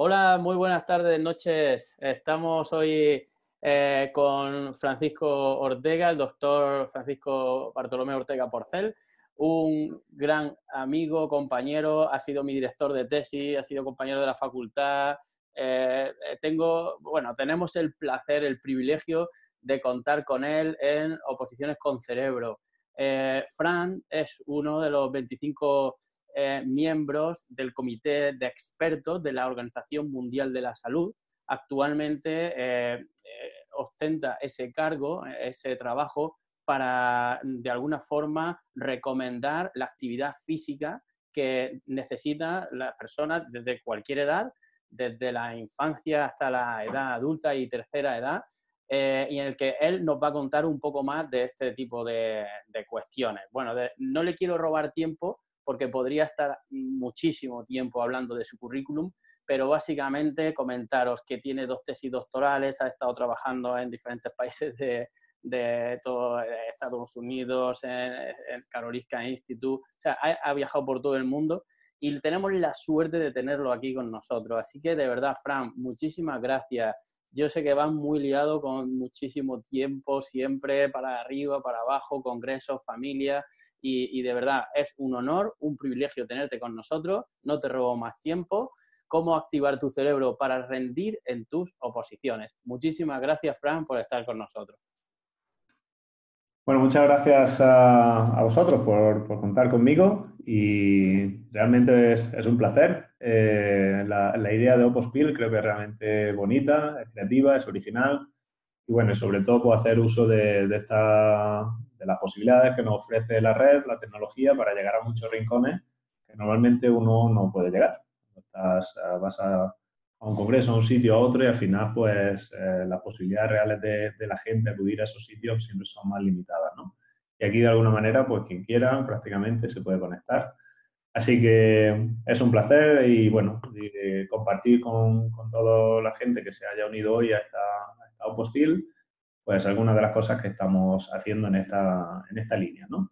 Hola, muy buenas tardes, noches. Estamos hoy eh, con Francisco Ortega, el doctor Francisco Bartolomé Ortega Porcel, un gran amigo, compañero, ha sido mi director de tesis, ha sido compañero de la facultad. Eh, eh, tengo, bueno, tenemos el placer, el privilegio de contar con él en Oposiciones con Cerebro. Fran es uno de los 25 eh, miembros del comité de expertos de la Organización Mundial de la Salud. Actualmente eh, eh, ostenta ese cargo, ese trabajo, para de alguna forma recomendar la actividad física que necesitan las personas desde cualquier edad, desde la infancia hasta la edad adulta y tercera edad, y en el que él nos va a contar un poco más de este tipo de, cuestiones. Bueno, no le quiero robar tiempo, porque podría estar muchísimo tiempo hablando de su currículum, pero básicamente comentaros que tiene dos tesis doctorales, ha estado trabajando en diferentes países de, todo Estados Unidos, en, el Karolinska Institute, o sea, ha, viajado por todo el mundo y tenemos la suerte de tenerlo aquí con nosotros. Así que de verdad, Fran, muchísimas gracias. Yo sé que vas muy liado con muchísimo tiempo, siempre para arriba, para abajo, congresos, familia, y, de verdad es un honor, un privilegio tenerte con nosotros. No te robo más tiempo. ¿Cómo activar tu cerebro para rendir en tus oposiciones? Muchísimas gracias, Fran, por estar con nosotros. Bueno, muchas gracias a, vosotros por, contar conmigo y realmente es, un placer. Eh, la, idea de Opospil creo que es realmente bonita, es creativa, es original y bueno, sobre todo puedo hacer uso de, esta, de las posibilidades que nos ofrece la red, la tecnología, para llegar a muchos rincones que normalmente uno no puede llegar. Estás, eh, vas a, un congreso, a un sitio, a otro, y al final, pues, eh, las posibilidades reales de, de, la gente acudir a esos sitios siempre son más limitadas, ¿no? Y aquí, de alguna manera, pues, quien quiera, prácticamente se puede conectar. Así que es un placer y, bueno, compartir con, con, toda la gente que se haya unido hoy a esta, esta pues algunas de las cosas que estamos haciendo en esta, en esta línea, ¿no?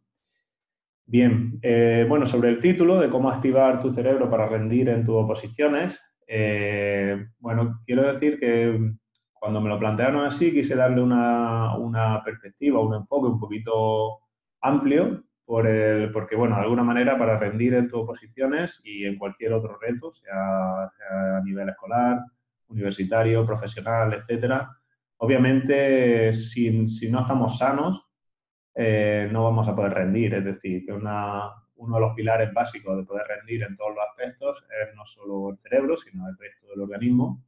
Bien, eh, bueno, sobre el título de cómo activar tu cerebro para rendir en tus oposiciones, eh, bueno, quiero decir que cuando me lo plantearon así quise darle una, una perspectiva, un enfoque un poquito amplio, por el, porque, bueno, de alguna manera para rendir en tus oposiciones y en cualquier otro reto, sea, a nivel escolar, universitario, profesional, etcétera, Obviamente, si, si no estamos sanos, eh, no vamos a poder rendir. Es decir, que una, uno de los pilares básicos de poder rendir en todos los aspectos es no solo el cerebro, sino el resto del organismo.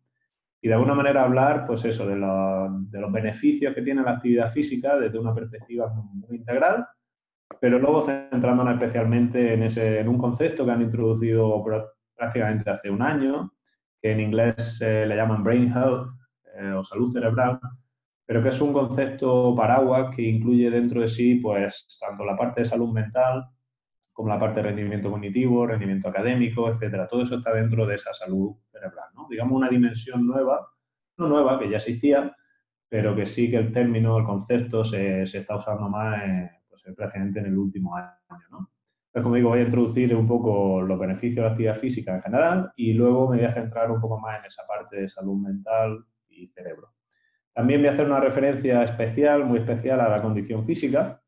Y de alguna manera hablar, pues eso, de, de los beneficios que tiene la actividad física desde una perspectiva muy, integral, pero luego centrándonos especialmente en, ese, en un concepto que han introducido prácticamente hace un año, que en inglés le llaman brain health, eh, o salud cerebral, pero que es un concepto paraguas que incluye dentro de sí pues tanto la parte de salud mental como la parte de rendimiento cognitivo, rendimiento académico, etcétera. Todo eso está dentro de esa salud cerebral, ¿no? Digamos una dimensión nueva, no nueva, que ya existía, pero que sí que el término, el concepto se, se está usando más pues, prácticamente en el último año, ¿no? Pues como digo, voy a introducir un poco los beneficios de la actividad física en general y luego me voy a centrar un poco más en esa parte de salud mental, cerebro. También voy a hacer una referencia especial, muy especial a la condición física,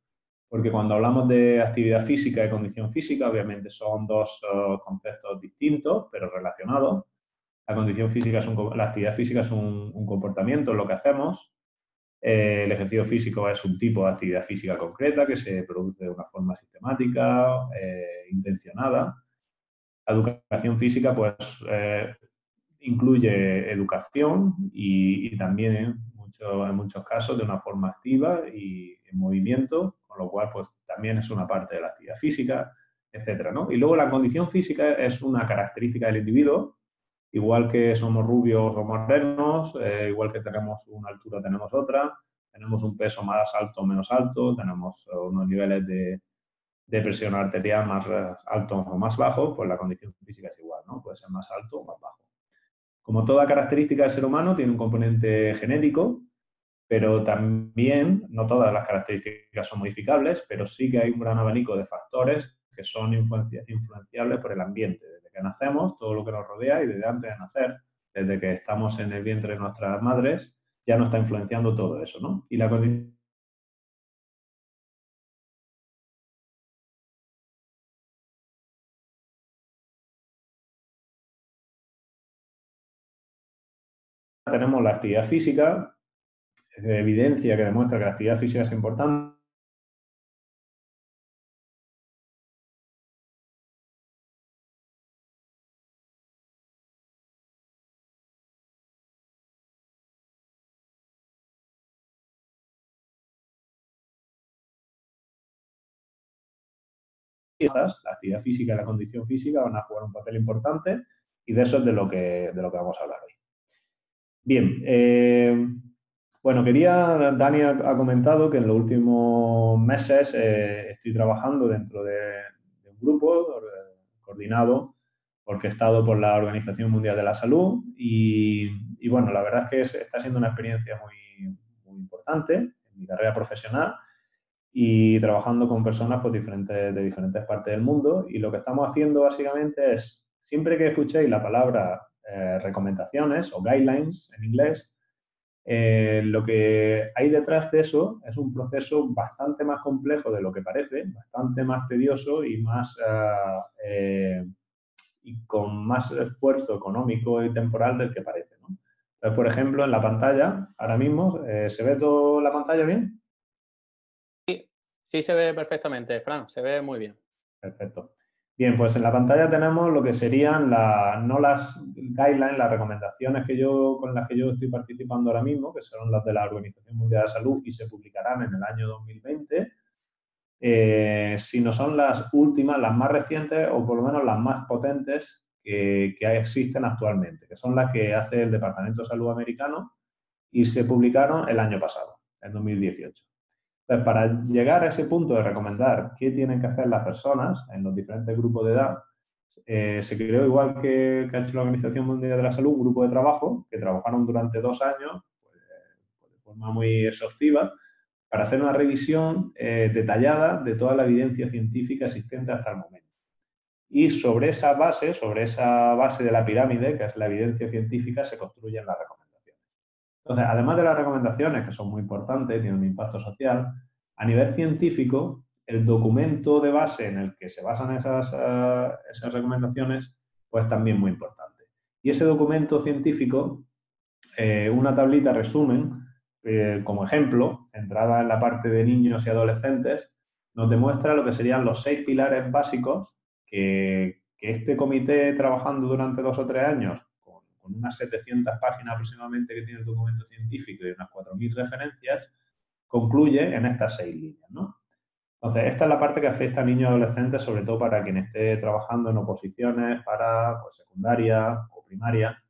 porque cuando hablamos de actividad física y condición física, obviamente son dos eh, conceptos distintos, pero relacionados. La condición física es un, la actividad física es un, comportamiento, lo que hacemos. Eh, el ejercicio físico es un tipo de actividad física concreta que se produce de una forma sistemática, eh, intencionada. La educación física, pues, incluye educación y, también en, en, muchos casos de una forma activa y en movimiento, con lo cual pues también es una parte de la actividad física, etcétera, ¿no? Y luego la condición física es una característica del individuo, igual que somos rubios o modernos, eh, igual que tenemos una altura tenemos otra, tenemos un peso más alto o menos alto, tenemos unos niveles de, de presión arterial más altos o más bajos, pues la condición física es igual, ¿no? Puede ser más alto o más bajo. Como toda característica del ser humano, tiene un componente genético, pero también no todas las características son modificables, pero sí que hay un gran abanico de factores que son influenciables por el ambiente. Nacemos, todo lo que nos rodea y desde antes de nacer, desde que estamos en el vientre de nuestras madres, ya nos está influenciando todo eso, ¿no? Y la condición tenemos la actividad física, evidencia que demuestra que la actividad física es importante. La actividad física y la condición física van a jugar un papel importante y de eso es de lo que, de lo que vamos a hablar hoy. Bien, eh, bueno, quería, Dani ha, comentado que en los últimos meses eh, estoy trabajando dentro de, un grupo coordinado, orquestado por la Organización Mundial de la Salud y, bueno, la verdad es que está siendo una experiencia muy, muy importante en mi carrera profesional y trabajando con personas pues, diferentes, de diferentes partes del mundo. Y lo que estamos haciendo básicamente es, siempre que escuchéis la palabra eh, recomendaciones o guidelines en inglés, eh, lo que hay detrás de eso es un proceso bastante más complejo de lo que parece, bastante más tedioso y más eh, y con más esfuerzo económico y temporal del que parece. Entonces, por ejemplo, en la pantalla, ahora mismo, ¿se ve toda la pantalla bien? Sí, se ve perfectamente, Fran, se ve muy bien. Perfecto. Bien, pues en la pantalla tenemos lo que serían no las guidelines, las recomendaciones que yo, con las que yo estoy participando ahora mismo, que son las de la Organización Mundial de la Salud y se publicarán en el año 2020, eh, sino son las últimas, las más recientes o por lo menos las más potentes que, que existen actualmente, que son las que hace el Departamento de Salud americano y se publicaron el año pasado, en 2018. Entonces, para llegar a ese punto de recomendar qué tienen que hacer las personas en los diferentes grupos de edad, eh, se creó, igual que, ha hecho la Organización Mundial de la Salud, un grupo de trabajo que trabajaron durante dos años pues, de forma muy exhaustiva para hacer una revisión eh, detallada de toda la evidencia científica existente hasta el momento. Y sobre esa base, sobre esa base de la pirámide, que es la evidencia científica, se construyen las recomendaciones. Entonces, además de las recomendaciones, que son muy importantes, tienen un impacto social, a nivel científico, el documento de base en el que se basan esas, eh, esas recomendaciones, pues también muy importante. Y ese documento científico, eh, una tablita resumen, eh, como ejemplo, centrada en la parte de niños y adolescentes, nos demuestra lo que serían los seis pilares básicos que, que este comité, trabajando durante dos o tres años, con unas 700 páginas aproximadamente que tiene el documento científico y unas 4.000 referencias, concluye en estas seis líneas. ¿no? Entonces, esta es la parte que afecta a niños y adolescentes, sobre todo para quien esté trabajando en oposiciones para pues, secundaria o primaria,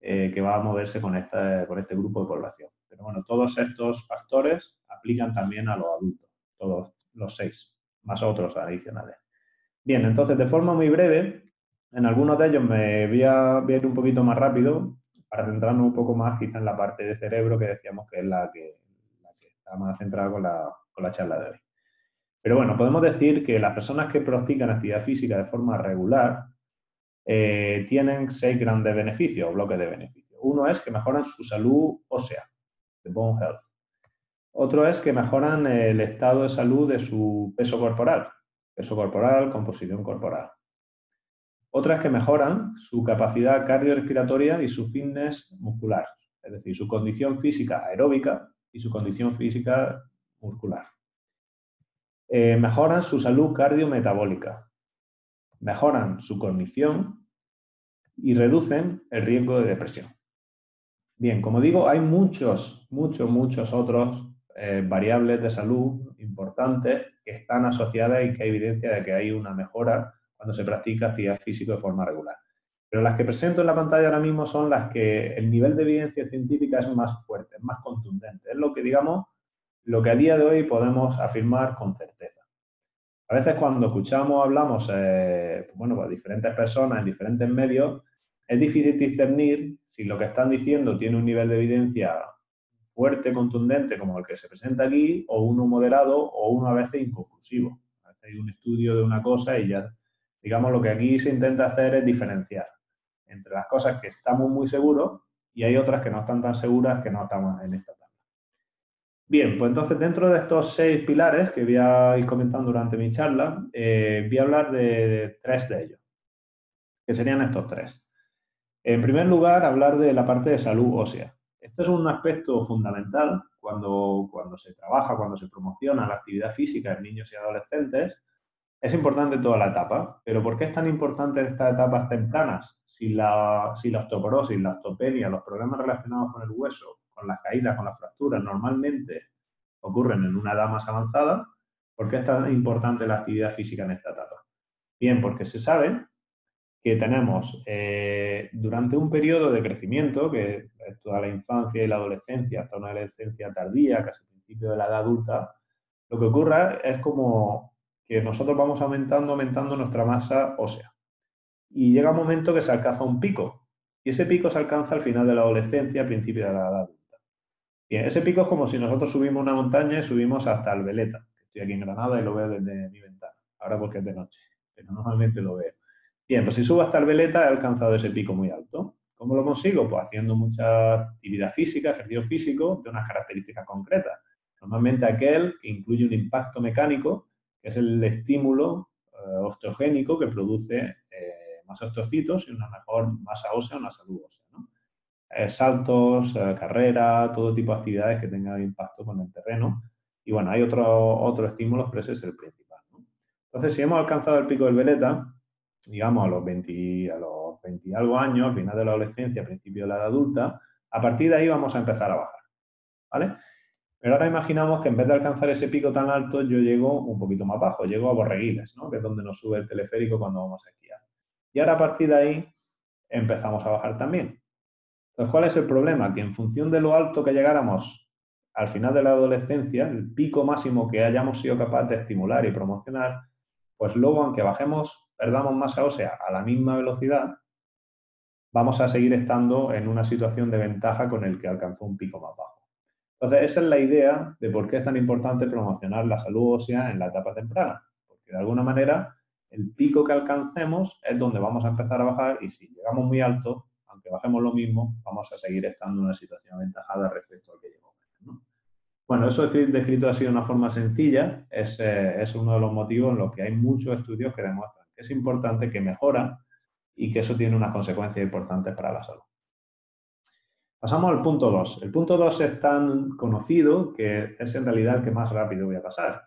eh, que va a moverse con este, con este grupo de población. Pero bueno, todos estos factores aplican también a los adultos, todos los seis, más otros adicionales. Bien, entonces, de forma muy breve, en algunos de ellos me voy a, ir un poquito más rápido para centrarnos un poco más quizá en la parte de cerebro que decíamos que es la que, está más centrada con la, con la charla de hoy. Pero bueno, podemos decir que las personas que practican actividad física de forma regular eh, tienen seis grandes beneficios, bloques de beneficios. Uno es que mejoran su salud ósea, de bone health. Otro es que mejoran el estado de salud de su peso corporal, peso corporal, composición corporal. Otras que mejoran su capacidad cardiorrespiratoria y su fitness muscular, es decir, su condición física aeróbica y su condición física muscular. Eh, mejoran su salud cardiometabólica, mejoran su cognición y reducen el riesgo de depresión. Bien, como digo, hay muchos, muchos, muchos otros eh, variables de salud importantes que están asociadas y que hay evidencia de que hay una mejora cuando se practica actividad física de forma regular. Pero las que presento en la pantalla ahora mismo son las que el nivel de evidencia científica es más fuerte, es más contundente. Es lo que, digamos, lo que a día de hoy podemos afirmar con certeza. A veces cuando escuchamos, hablamos, eh, bueno, pues diferentes personas en diferentes medios, es difícil discernir si lo que están diciendo tiene un nivel de evidencia fuerte, contundente, como el que se presenta aquí, o uno moderado, o uno a veces inconclusivo. A veces hay un estudio de una cosa y ya Digamos, lo que aquí se intenta hacer es diferenciar entre las cosas que estamos muy seguros y hay otras que no están tan seguras que no estamos en esta tabla. Bien, pues entonces dentro de estos seis pilares que voy a ir comentando durante mi charla, eh, voy a hablar de, tres de ellos, que serían estos tres. En primer lugar, hablar de la parte de salud ósea. Este es un aspecto fundamental cuando, cuando se trabaja, cuando se promociona la actividad física en niños y adolescentes, es importante toda la etapa, pero ¿por qué es tan importante estas etapas tempranas? Si la, si la osteoporosis, los problemas relacionados con el hueso, con las caídas, con las fracturas, normalmente ocurren en una edad más avanzada, ¿por qué es tan importante la actividad física en esta etapa? Bien, porque se sabe que tenemos eh, durante un periodo de crecimiento, que es toda la infancia y la adolescencia, hasta una adolescencia tardía, casi principio de la edad adulta, lo que ocurre es como que nosotros vamos aumentando, aumentando nuestra masa ósea. Y llega un momento que se alcanza un pico. Y ese pico se alcanza al final de la adolescencia, al principio de la edad adulta. Bien, ese pico es como si nosotros subimos una montaña y subimos hasta el Veleta. Estoy aquí en Granada y lo veo desde mi ventana. Ahora porque es de noche, pero normalmente lo veo. Bien, pues si subo hasta el Veleta he alcanzado ese pico muy alto. ¿Cómo lo consigo? Pues haciendo mucha actividad física, ejercicio físico de unas características concretas. Normalmente aquel que incluye un impacto mecánico es el estímulo eh, osteogénico que produce eh, más osteocitos y una mejor masa ósea, una salud ósea. Eh, saltos, carrera, todo tipo de actividades que tengan impacto con el terreno. Y bueno, hay otros otro estímulos, pero ese es el principal. Entonces, si hemos alcanzado el pico del veleta, digamos a los 20, a los 20 y algo años, al final de la adolescencia, principio de la edad adulta, a partir de ahí vamos a empezar a bajar. ¿Vale? Pero ahora imaginamos que en vez de alcanzar ese pico tan alto, yo llego un poquito más bajo, llego a Borreguiles, ¿no? que es donde nos sube el teleférico cuando vamos a esquiar. Y ahora a partir de ahí empezamos a bajar también. Entonces, ¿cuál es el problema? Que en función de lo alto que llegáramos al final de la adolescencia, el pico máximo que hayamos sido capaces de estimular y promocionar, pues luego, aunque bajemos, perdamos masa ósea a la misma velocidad, vamos a seguir estando en una situación de ventaja con el que alcanzó un pico más bajo. Entonces, esa es la idea de por qué es tan importante promocionar la salud ósea en la etapa temprana, porque de alguna manera el pico que alcancemos es donde vamos a empezar a bajar y si llegamos muy alto, aunque bajemos lo mismo, vamos a seguir estando en una situación aventajada respecto al que llegó. Bueno, eso descrito así de una forma sencilla es, eh, es uno de los motivos en los que hay muchos estudios que demuestran que es importante, que mejora y que eso tiene unas consecuencias importantes para la salud. Pasamos al punto 2. El punto 2 es tan conocido que es en realidad el que más rápido voy a pasar.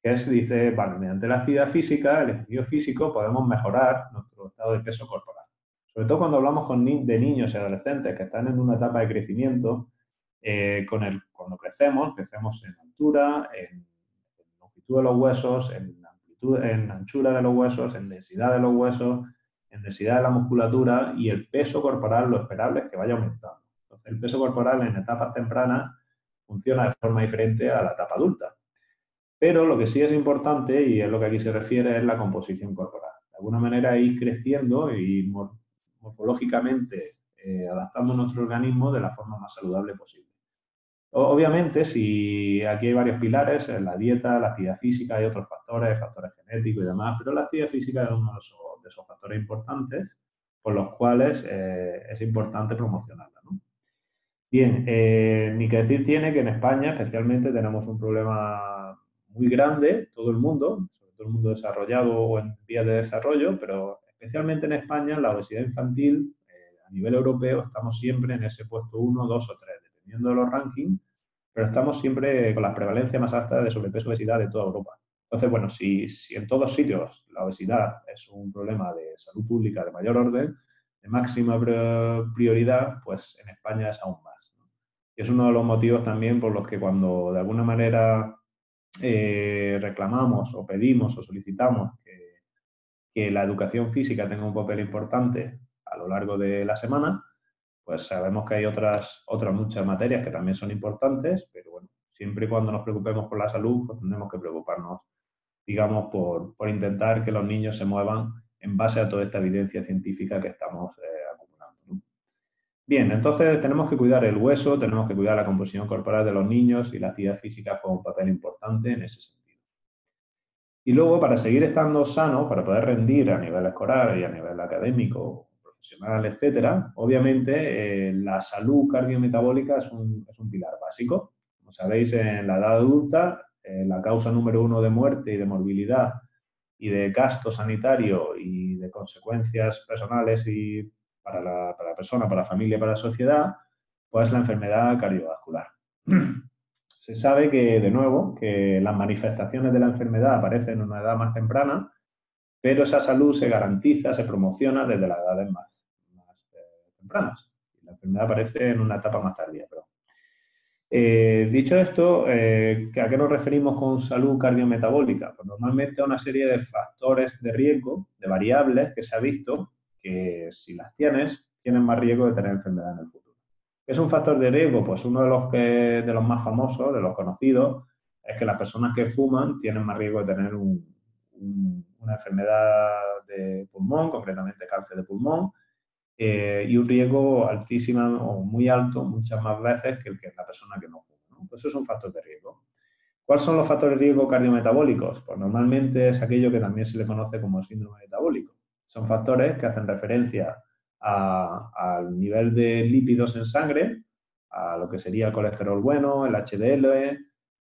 Que es, dice, vale, mediante la actividad física, el ejercicio físico, podemos mejorar nuestro estado de peso corporal. Sobre todo cuando hablamos de niños y adolescentes que están en una etapa de crecimiento, eh, cuando crecemos, crecemos en altura, en, longitud de los huesos, en anchura de los huesos, en densidad de los huesos, en densidad de la musculatura y el peso corporal lo esperable es que vaya aumentando el peso corporal en etapas tempranas funciona de forma diferente a la etapa adulta. Pero lo que sí es importante, y es lo que aquí se refiere, es la composición corporal. De alguna manera ir creciendo y morfológicamente eh, adaptando nuestro organismo de la forma más saludable posible. Obviamente, si aquí hay varios pilares, la dieta, la actividad física, hay otros factores, factores genéticos y demás, pero la actividad física es uno de esos, factores importantes por los cuales eh, es importante promocionarla. Bien, eh, ni que decir tiene que en España especialmente tenemos un problema muy grande, todo el mundo, sobre todo el mundo desarrollado o en vías de desarrollo, pero especialmente en España la obesidad infantil eh, a nivel europeo estamos siempre en ese puesto 1, 2 o 3, dependiendo de los rankings, pero estamos siempre con la prevalencia más alta de sobrepeso y obesidad de toda Europa. Entonces, bueno, si, si en todos sitios la obesidad es un problema de salud pública de mayor orden, de máxima prioridad, pues en España es aún más es uno de los motivos también por los que cuando de alguna manera eh, reclamamos o pedimos o solicitamos que, la educación física tenga un papel importante a lo largo de la semana, pues sabemos que hay otras, otras muchas materias que también son importantes, pero bueno, siempre y cuando nos preocupemos por la salud, pues tenemos que preocuparnos, digamos, por, intentar que los niños se muevan en base a toda esta evidencia científica que estamos eh, Bien, entonces tenemos que cuidar el hueso, tenemos que cuidar la composición corporal de los niños y la actividad física juega un papel importante en ese sentido. Y luego, para seguir estando sano, para poder rendir a nivel escolar y a nivel académico, profesional, etcétera, obviamente eh, la salud cardiometabólica es un, es un, pilar básico. Como sabéis, en la edad adulta, eh, la causa número uno de muerte y de morbilidad y de gasto sanitario y de consecuencias personales y para la, para la persona, para la familia, para la sociedad, pues la enfermedad cardiovascular. Se sabe que, de nuevo, que las manifestaciones de la enfermedad aparecen en una edad más temprana, pero esa salud se garantiza, se promociona desde las edades más, eh, tempranas. La enfermedad aparece en una etapa más tardía. Eh, dicho esto, eh, ¿a qué nos referimos con salud cardiometabólica? Pues normalmente a una serie de factores de riesgo, de variables que se ha visto que si las tienes, tienes más riesgo de tener enfermedad en el futuro. ¿Qué es un factor de riesgo? Pues uno de los, que, de los más famosos, de los conocidos, es que las personas que fuman tienen más riesgo de tener una enfermedad de pulmón, concretamente cáncer de pulmón, eh, y un riesgo altísimo o muy alto muchas más veces que el que la persona que no fuma. Pues eso es un factor de riesgo. ¿Cuáles son los factores de riesgo cardiometabólicos? Pues normalmente es aquello que también se le conoce como síndrome metabólico. Son factores que hacen referencia al nivel de lípidos en sangre, a lo que sería el colesterol bueno, el HDL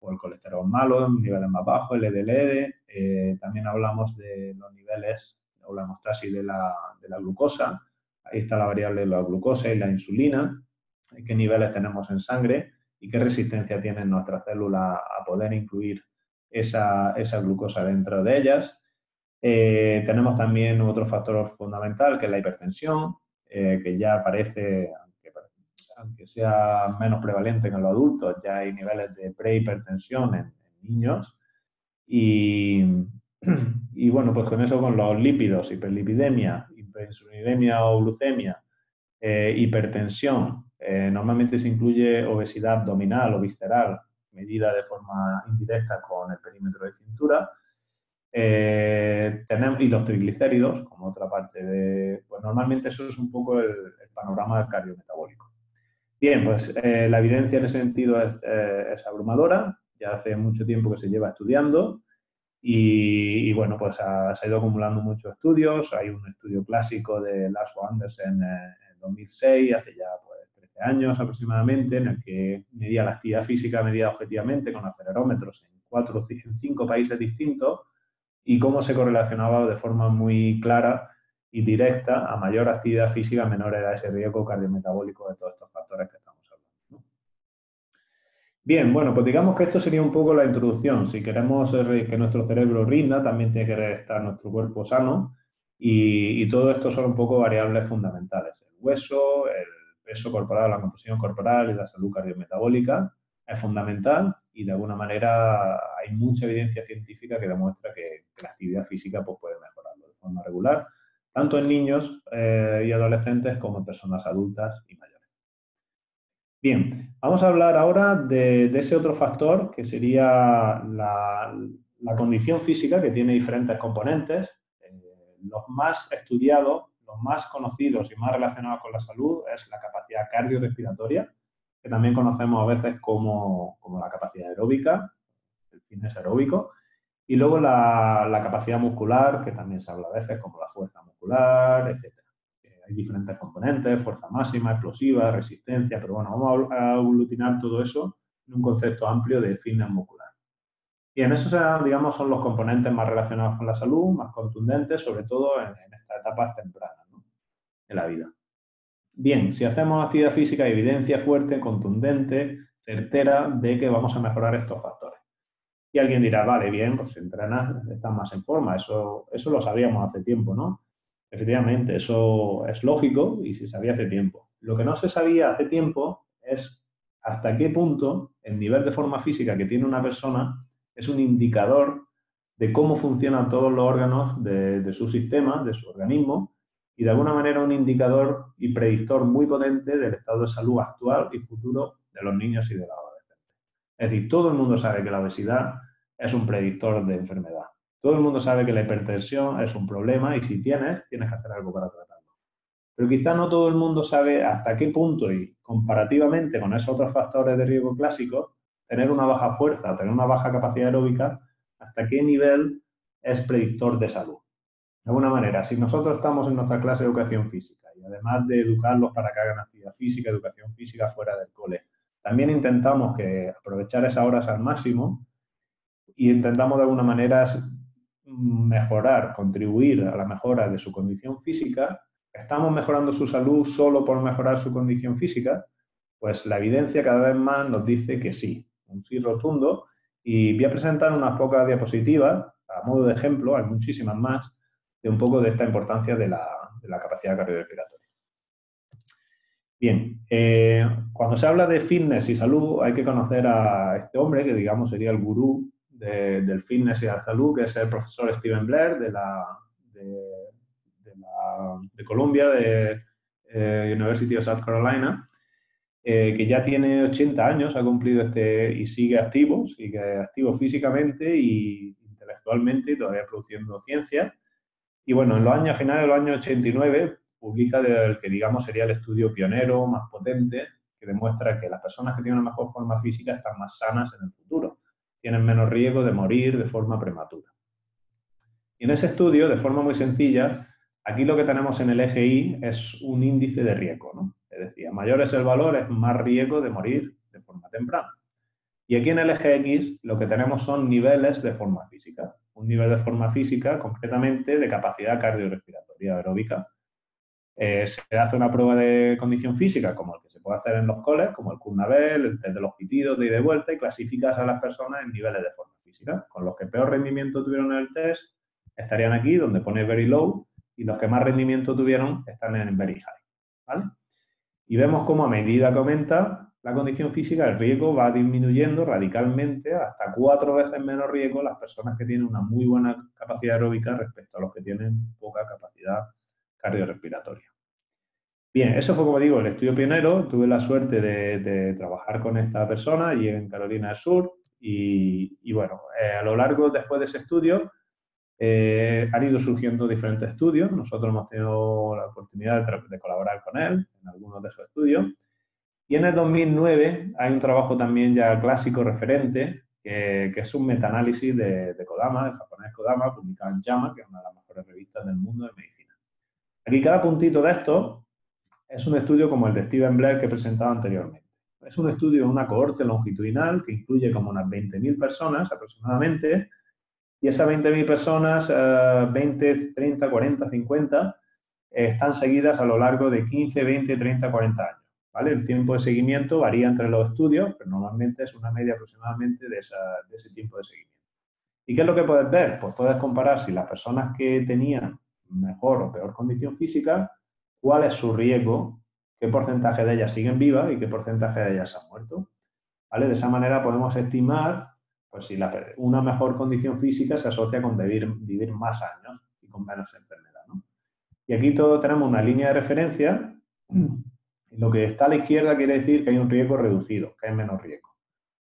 o el colesterol malo, en niveles más bajos, el LDL. Eh, también hablamos de los niveles o la hemostasis de la, de la glucosa. Ahí está la variable de la glucosa y la insulina, qué niveles tenemos en sangre y qué resistencia tienen nuestras células a poder incluir esa, esa glucosa dentro de ellas. Eh, tenemos también otro factor fundamental que es la hipertensión, eh, que ya aparece, aunque, sea menos prevalente en los adultos, ya hay niveles de prehipertensión en, niños. Y, bueno, pues con eso, con los lípidos, hiperlipidemia, hiperinsulinidemia o glucemia, eh, hipertensión, normalmente se incluye obesidad abdominal o visceral, medida de forma indirecta con el perímetro de cintura, eh, tenemos, y los triglicéridos, como otra parte de... Pues normalmente eso es un poco el, panorama cardiometabólico. Bien, pues eh, la evidencia en ese sentido eh, es, abrumadora, ya hace mucho tiempo que se lleva estudiando y, bueno, pues ha, se ha ido acumulando muchos estudios. Hay un estudio clásico de Laszlo Andersen en 2006, hace ya pues, 13 años aproximadamente, en el que medía la actividad física medida objetivamente con acelerómetros en, cuatro, en cinco países distintos y cómo se correlacionaba de forma muy clara y directa a mayor actividad física, menor era ese riesgo cardiometabólico de todos estos factores que estamos hablando. Bien, bueno, pues digamos que esto sería un poco la introducción. Si queremos que nuestro cerebro rinda, también tiene que estar nuestro cuerpo sano y, y todo esto son un poco variables fundamentales. El hueso, el peso corporal, la composición corporal y la salud cardiometabólica es fundamental y de alguna manera hay mucha evidencia científica que demuestra que, la actividad física pues, puede mejorarlo de forma regular, tanto en niños eh, y adolescentes como en personas adultas y mayores. Bien, vamos a hablar ahora de, ese otro factor que sería la, condición física que tiene diferentes componentes. Eh, los más estudiados, los más conocidos y más relacionados con la salud es la capacidad cardiorrespiratoria, que también conocemos a veces como, la capacidad aeróbica, el fitness aeróbico, y luego la, capacidad muscular, que también se habla a veces como la fuerza muscular, etc. Eh, hay diferentes componentes, fuerza máxima, explosiva, resistencia, pero bueno, vamos a aglutinar todo eso en un concepto amplio de fitness muscular. Y en eso, digamos, son los componentes más relacionados con la salud, más contundentes, sobre todo en, en estas etapas tempranas de la vida. Bien, si hacemos actividad física, hay evidencia fuerte, contundente, certera de que vamos a mejorar estos factores. Y alguien dirá, vale, bien, pues entrenas, estás más en forma. Eso, eso lo sabíamos hace tiempo, ¿no? Efectivamente, eso es lógico y se sabía hace tiempo. Lo que no se sabía hace tiempo es hasta qué punto el nivel de forma física que tiene una persona es un indicador de cómo funcionan todos los órganos de su sistema, de su organismo, y de alguna manera un indicador y predictor muy potente del estado de salud actual y futuro de los niños y de los adolescentes. Es decir, todo el mundo sabe que la obesidad es un predictor de enfermedad. Todo el mundo sabe que la hipertensión es un problema y si tienes, tienes que hacer algo para tratarlo. Pero quizá no todo el mundo sabe hasta qué punto y comparativamente con esos otros factores de riesgo clásicos, tener una baja fuerza, tener una baja capacidad aeróbica, hasta qué nivel es predictor de salud. De alguna manera, si nosotros estamos en nuestra clase de educación física y además de educarlos para que hagan actividad física, educación física fuera del cole. También intentamos que aprovechar esas horas al máximo y intentamos de alguna manera mejorar, contribuir a la mejora de su condición física. ¿Estamos mejorando su salud solo por mejorar su condición física? Pues la evidencia cada vez más nos dice que sí, un sí rotundo. Y voy a presentar unas pocas diapositivas, a modo de ejemplo, hay muchísimas más, de un poco de esta importancia de la, capacidad cardiorrespiratoria. Bien, eh, cuando se habla de fitness y salud hay que conocer a este hombre que digamos sería el gurú del fitness y la salud, que es el profesor Steven Blair de la de, Columbia, de eh, University of South Carolina, eh, que ya tiene 80 años, ha cumplido este y sigue activo, sigue activo físicamente y intelectualmente todavía produciendo ciencia. Y bueno, en los años finales de los años 89 publica el que digamos sería el estudio pionero más potente que demuestra que las personas que tienen una mejor forma física están más sanas en el futuro, tienen menos riesgo de morir de forma prematura. Y en ese estudio, de forma muy sencilla, aquí lo que tenemos en el eje Y es un índice de riesgo, ¿no? Es decir, mayor es el valor, es más riesgo de morir de forma temprana. Y aquí en el eje X lo que tenemos son niveles de forma física. Un nivel de forma física, concretamente, de capacidad cardiorrespiratoria aeróbica. Eh, se hace una prueba de condición física, como el que se puede hacer en los coles, como el Kurnabel, el test de los pitidos de ida y vuelta, y clasificas a las personas en niveles de forma física. Con los que peor rendimiento tuvieron en el test estarían aquí, donde pone very low, y los que más rendimiento tuvieron están en very high. ¿vale? Y vemos cómo a medida que aumenta la condición física, el riesgo va disminuyendo radicalmente hasta cuatro veces menos riesgo las personas que tienen una muy buena capacidad aeróbica respecto a los que tienen poca capacidad cardiorrespiratoria. Bien, eso fue, como digo, el estudio pionero. Tuve la suerte de, trabajar con esta persona y en Carolina del Sur. Y, bueno, eh, a lo largo, después de ese estudio, eh, han ido surgiendo diferentes estudios. Nosotros hemos tenido la oportunidad de, colaborar con él en algunos de esos estudios. Y en el 2009 hay un trabajo también ya clásico referente, que, es un metaanálisis de, de, Kodama, el japonés Kodama, publicado en JAMA, que es una de las mejores revistas del mundo de medicina. Aquí cada puntito de esto es un estudio como el de Steven Blair que he presentado anteriormente. Es un estudio una cohorte longitudinal que incluye como unas 20.000 personas aproximadamente, y esas 20.000 personas, 20, 30, 40, 50, están seguidas a lo largo de 15, 20, 30, 40 años. El tiempo de seguimiento varía entre los estudios, pero normalmente es una media aproximadamente de, ese tiempo de seguimiento. ¿Y qué es lo que puedes ver? Pues puedes comparar si las personas que tenían mejor o peor condición física, cuál es su riesgo, qué porcentaje de ellas siguen vivas y qué porcentaje de ellas han muerto. ¿Vale? De esa manera podemos estimar pues si una mejor condición física se asocia con vivir, vivir más años y con menos enfermedad. Y aquí todo tenemos una línea de referencia. Lo que está a la izquierda quiere decir que hay un riesgo reducido, que hay menos riesgo.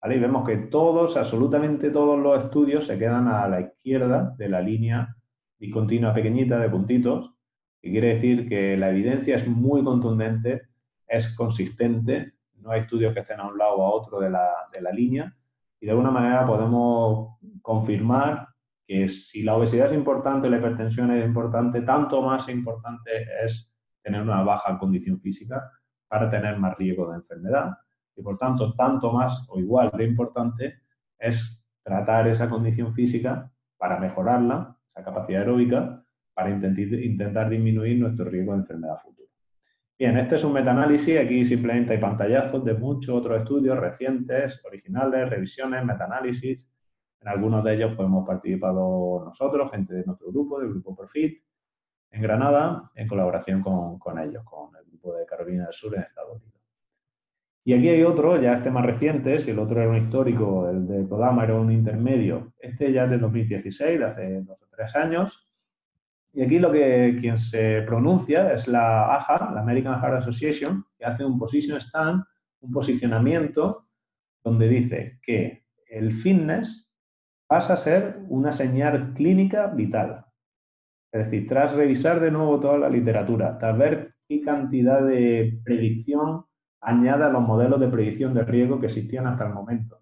Y vemos que todos, absolutamente todos los estudios se quedan a la izquierda de la línea discontinua pequeñita de puntitos, que quiere decir que la evidencia es muy contundente, es consistente, no hay estudios que estén a un lado o a otro de la, de la línea, y de alguna manera podemos confirmar que si la obesidad es importante, la hipertensión es importante, tanto más importante es tener una baja condición física para tener más riesgo de enfermedad. Y por tanto, tanto más o igual de importante es tratar esa condición física para mejorarla, esa capacidad aeróbica, para intentar disminuir nuestro riesgo de enfermedad futura. Bien, este es un metaanálisis, aquí simplemente hay pantallazos de muchos otros estudios recientes, originales, revisiones, metaanálisis. En algunos de ellos pues, hemos participado nosotros, gente de nuestro grupo, del grupo Profit, en Granada, en colaboración con, con ellos, con el grupo de Carolina del Sur en Estados Unidos. Y aquí hay otro, ya este más reciente, si el otro era un histórico, el de Kodama era un intermedio, este ya es de 2016, de hace dos o tres años, y aquí lo que quien se pronuncia es la AHA, la American Heart Association, que hace un position stand, un posicionamiento, donde dice que el fitness pasa a ser una señal clínica vital. Es decir, tras revisar de nuevo toda la literatura, tras ver qué cantidad de predicción añade a los modelos de predicción de riesgo que existían hasta el momento.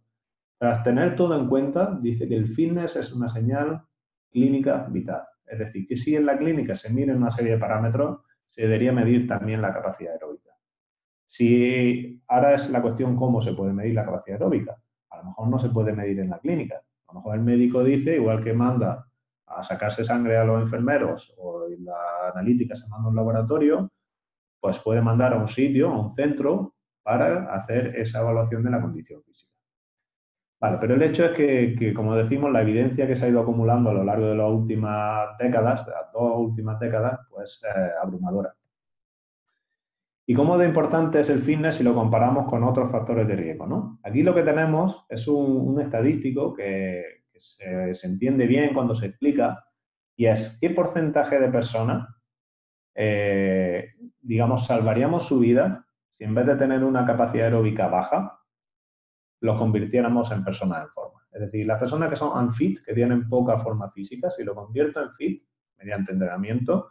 Tras tener todo en cuenta, dice que el fitness es una señal clínica vital. Es decir, que si en la clínica se miren una serie de parámetros, se debería medir también la capacidad aeróbica. Si ahora es la cuestión cómo se puede medir la capacidad aeróbica, a lo mejor no se puede medir en la clínica. A lo mejor el médico dice, igual que manda a sacarse sangre a los enfermeros o la analítica se manda a un laboratorio, pues puede mandar a un sitio, a un centro, para hacer esa evaluación de la condición física. Vale, pero el hecho es que, como decimos, la evidencia que se ha ido acumulando a lo largo de las últimas décadas, de las dos últimas décadas, pues eh, abrumadora. ¿Y cómo de importante es el fitness si lo comparamos con otros factores de riesgo? ¿no? Aquí lo que tenemos es un, estadístico que, se, entiende bien cuando se explica y es qué porcentaje de personas, eh, digamos, salvaríamos su vida si en vez de tener una capacidad aeróbica baja, lo convirtiéramos en personas en forma. Es decir, las personas que son unfit, que tienen poca forma física, si lo convierto en fit mediante entrenamiento,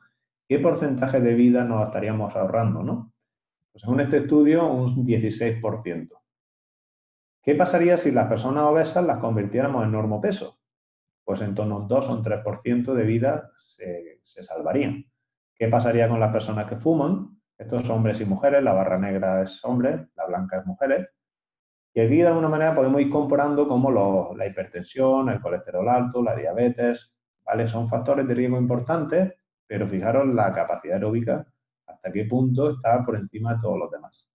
¿qué porcentaje de vida nos estaríamos ahorrando? ¿no? Pues según este estudio, un 16%. ¿Qué pasaría si las personas obesas las convirtiéramos en normopeso? Pues en torno a un 2 o un 3% de vida se, se salvarían. ¿Qué pasaría con las personas que fuman? Estos hombres y mujeres, la barra negra es hombre, la blanca es mujeres. Y aquí de alguna manera podemos ir comparando como la hipertensión, el colesterol alto, la diabetes, ¿vale? Son factores de riesgo importantes, pero fijaros la capacidad aeróbica, hasta qué punto está por encima de todos los demás.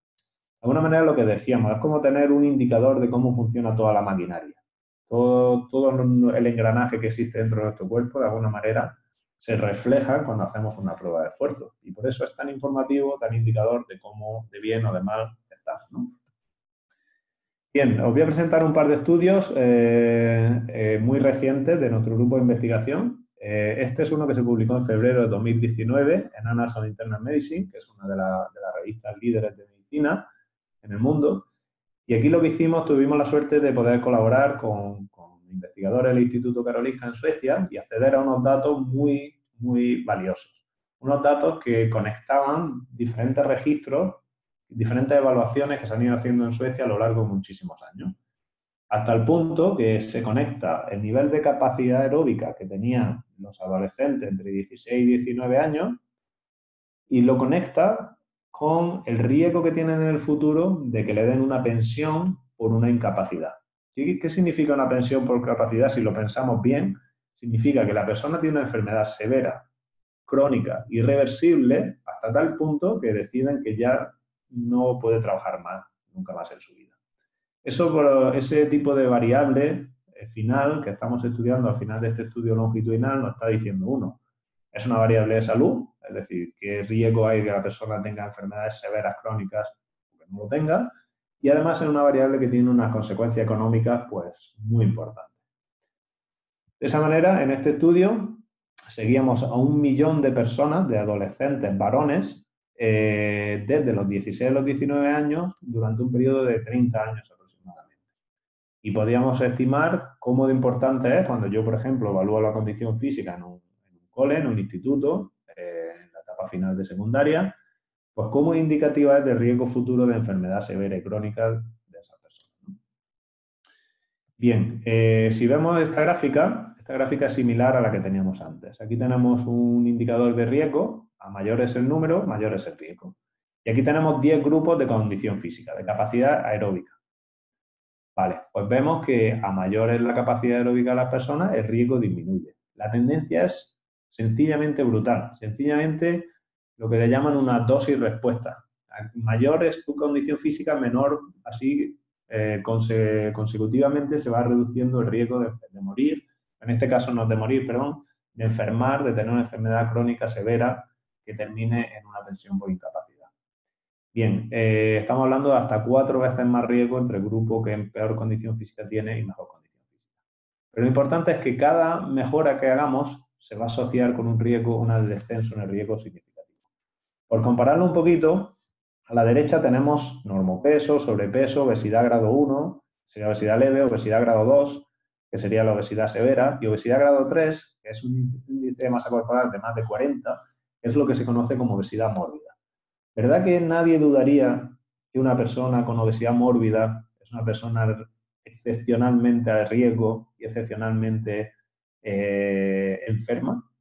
De alguna manera lo que decíamos, es como tener un indicador de cómo funciona toda la maquinaria. Todo, todo el engranaje que existe dentro de nuestro cuerpo, de alguna manera, se refleja cuando hacemos una prueba de esfuerzo. Y por eso es tan informativo, tan indicador de cómo de bien o de mal estás. Bien, os voy a presentar un par de estudios eh, eh, muy recientes de nuestro grupo de investigación. Eh, este es uno que se publicó en febrero de 2019 en Annals of Internal Medicine, que es una de, las revistas líderes de medicina en el mundo. Y aquí lo que hicimos, tuvimos la suerte de poder colaborar con, investigadores del Instituto Karolinska en Suecia y acceder a unos datos muy, muy valiosos. Unos datos que conectaban diferentes registros, diferentes evaluaciones que se han ido haciendo en Suecia a lo largo de muchísimos años. Hasta el punto que se conecta el nivel de capacidad aeróbica que tenían los adolescentes entre 16 y 19 años y lo conecta con el riesgo que tienen en el futuro de que le den una pensión por una incapacidad. ¿Qué significa una pensión por capacidad? Si lo pensamos bien, significa que la persona tiene una enfermedad severa, crónica, irreversible, hasta tal punto que deciden que ya no puede trabajar más, nunca más en su vida. Eso, ese tipo de variable eh, final que estamos estudiando al final de este estudio longitudinal nos está diciendo uno, es una variable de salud, es decir, qué riesgo hay que la persona tenga enfermedades severas crónicas que no lo tenga, y además es una variable que tiene unas consecuencias económicas pues muy importantes. De esa manera, en este estudio seguíamos a un millón de personas, de adolescentes varones, eh, desde los 16 a los 19 años durante un periodo de 30 años aproximadamente. Y podíamos estimar cómo de importante es cuando yo, por ejemplo, evalúo la condición física en un, cole, en un instituto, eh, en la etapa final de secundaria, pues cómo indicativa de riesgo futuro de enfermedad severa y crónica de esa persona. Bien, eh, si vemos esta gráfica, esta gráfica es similar a la que teníamos antes. Aquí tenemos un indicador de riesgo, a mayor es el número, mayor es el riesgo. Y aquí tenemos 10 grupos de condición física, de capacidad aeróbica. Vale, pues vemos que a mayor es la capacidad aeróbica de las personas, el riesgo disminuye. La tendencia es sencillamente brutal. Sencillamente lo que le llaman una dosis respuesta. Mayor es tu condición física, menor, así eh, consecutivamente se va reduciendo el riesgo de, morir, en este caso no de morir, perdón, de enfermar, de tener una enfermedad crónica severa que termine en una pensión por incapacidad. Bien, eh, estamos hablando de hasta cuatro veces más riesgo entre el grupo que en peor condición física tiene y mejor condición física. Pero lo importante es que cada mejora que hagamos se va a asociar con un riesgo, un descenso en el riesgo significativo. Por compararlo un poquito, a la derecha tenemos normopeso, sobrepeso, obesidad grado 1, sería obesidad leve, obesidad grado 2, que sería la obesidad severa, y obesidad grado 3, que es un índice de masa corporal de más de 40, que es lo que se conoce como obesidad mórbida. ¿Verdad que nadie dudaría que una persona con obesidad mórbida es una persona excepcionalmente a riesgo y excepcionalmente eh, enferma?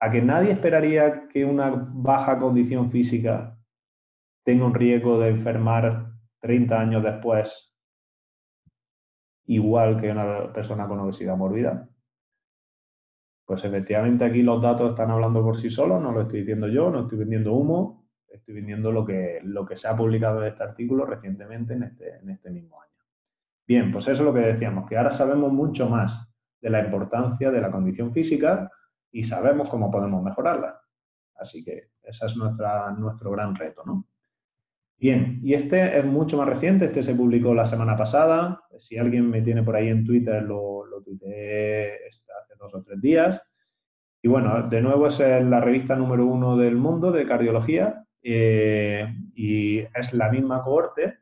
A que nadie esperaría que una baja condición física tenga un riesgo de enfermar 30 años después igual que una persona con obesidad mórbida. Pues efectivamente aquí los datos están hablando por sí solos, no lo estoy diciendo yo, no estoy vendiendo humo, estoy vendiendo lo que, lo que se ha publicado en este artículo recientemente en este, en este mismo año. Bien, pues eso es lo que decíamos, que ahora sabemos mucho más de la importancia de la condición física y sabemos cómo podemos mejorarla. Así que ese es nuestra, nuestro gran reto, ¿no? Bien, y este es mucho más reciente, este se publicó la semana pasada, si alguien me tiene por ahí en Twitter, lo, lo tuiteé hace dos o tres días. Y bueno, de nuevo es la revista número uno del mundo de cardiología eh, y es la misma cohorte.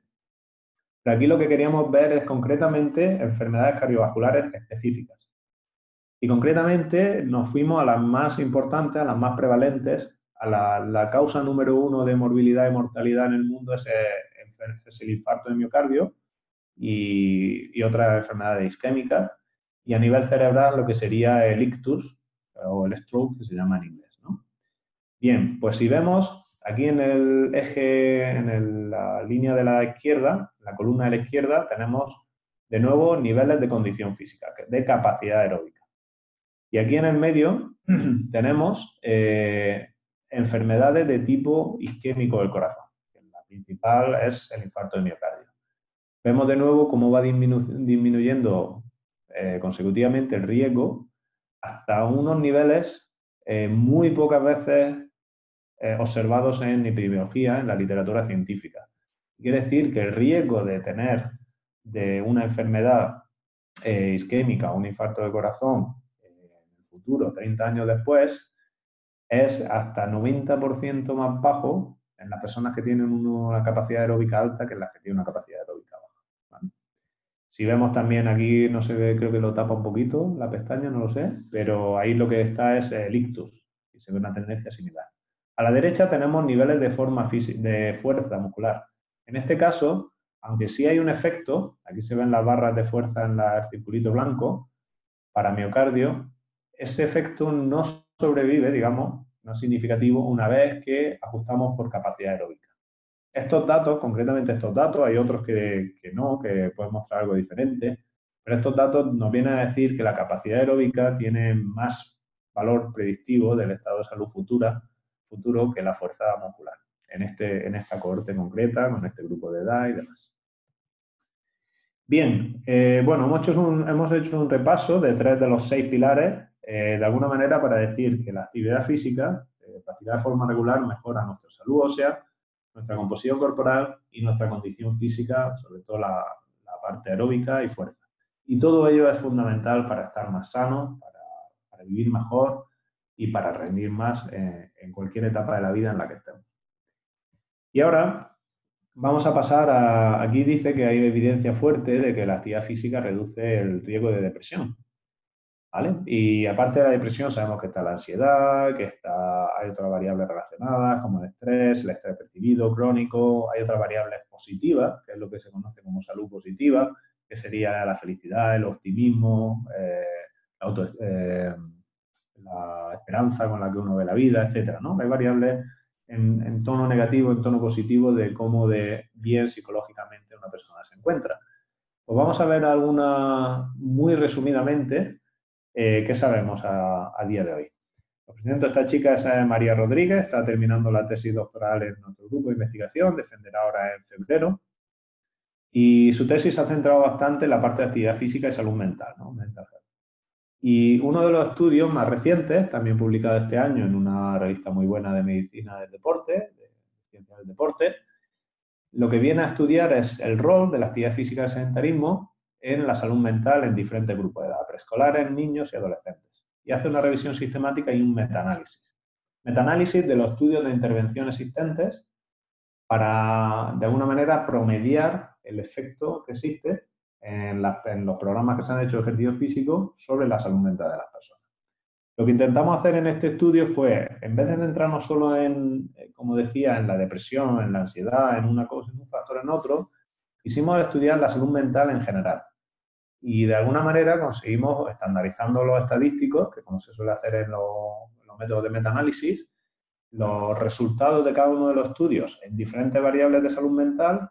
Pero aquí lo que queríamos ver es concretamente enfermedades cardiovasculares específicas. Y concretamente nos fuimos a las más importantes, a las más prevalentes. A la, causa número uno de morbilidad y mortalidad en el mundo es, eh, el infarto de miocardio y, y otras enfermedades isquémicas. Y a nivel cerebral lo que sería el ictus o el stroke, que se llama en inglés. ¿no? Bien, pues si vemos aquí en el eje, en la línea de la izquierda, la columna de la izquierda, tenemos de nuevo niveles de condición física, de capacidad aeróbica. Y aquí en el medio tenemos eh, enfermedades de tipo isquémico del corazón. La principal es el infarto de miocardio. Vemos de nuevo cómo va disminuyendo eh, consecutivamente el riesgo hasta unos niveles eh, muy pocas veces observados en epidemiología, en la literatura científica. Quiere decir que el riesgo de tener de una enfermedad isquémica, un infarto de corazón, 30 años después, es hasta 90% más bajo en las personas que tienen una capacidad aeróbica alta que en las que tienen una capacidad aeróbica baja. Si vemos también aquí, no se ve, creo que lo tapa un poquito la pestaña, no lo sé, pero ahí lo que está es el ictus y se ve una tendencia similar. A la derecha tenemos niveles de, forma de fuerza muscular. En este caso, aunque sí hay un efecto, aquí se ven las barras de fuerza en el circulito blanco, para miocardio, ese efecto no sobrevive, digamos, no es significativo una vez que ajustamos por capacidad aeróbica. Estos datos, concretamente estos datos, hay otros que, no, que pueden mostrar algo diferente, pero estos datos nos vienen a decir que la capacidad aeróbica tiene más valor predictivo del estado de salud futuro que la fuerza muscular, en, este, en esta cohorte concreta, con este grupo de edad y demás. Bien, eh, bueno, hemos hecho un repaso de tres de los seis pilares eh, de alguna manera para decir que la actividad física, eh, practicada de forma regular, mejora nuestra salud ósea, nuestra composición corporal y nuestra condición física, sobre todo la, parte aeróbica y fuerza. Y todo ello es fundamental para estar más sano, para, vivir mejor y para rendir más eh, en cualquier etapa de la vida en la que estemos. Y ahora vamos a pasar a, aquí dice que hay evidencia fuerte de que la actividad física reduce el riesgo de depresión. Y aparte de la depresión sabemos que está la ansiedad, que está, hay otras variables relacionadas como el estrés, el estrés percibido, crónico, hay otras variables positivas, que es lo que se conoce como salud positiva, que sería la felicidad, el optimismo, eh, eh, la, esperanza con la que uno ve la vida, etcétera, ¿no? Hay variables en, en, tono negativo, en tono positivo de cómo de bien psicológicamente una persona se encuentra. Pues vamos a ver alguna muy resumidamente eh, ¿Qué sabemos a, día de hoy? Lo presento esta chica es eh, María Rodríguez, está terminando la tesis doctoral en nuestro grupo de investigación, defenderá ahora en febrero. Y su tesis ha centrado bastante en la parte de actividad física y salud mental, ¿no? Y uno de los estudios más recientes, también publicado este año en una revista muy buena de medicina del deporte, de ciencia del deporte, lo que viene a estudiar es el rol de la actividad física y el sedentarismo en la salud mental en diferentes grupos de edad, preescolares, niños y adolescentes. Y hace una revisión sistemática y un metaanálisis. Metaanálisis de los estudios de intervención existentes para, de alguna manera, promediar el efecto que existe en, los programas que se han hecho de ejercicio físico sobre la salud mental de las personas. Lo que intentamos hacer en este estudio fue, en vez de centrarnos solo en, eh, como decía, en la depresión, en la ansiedad, en una cosa, en un factor, en otro, quisimos estudiar la salud mental en general y de alguna manera conseguimos, estandarizando los estadísticos, que como se suele hacer en los, métodos de metaanálisis, los resultados de cada uno de los estudios en diferentes variables de salud mental,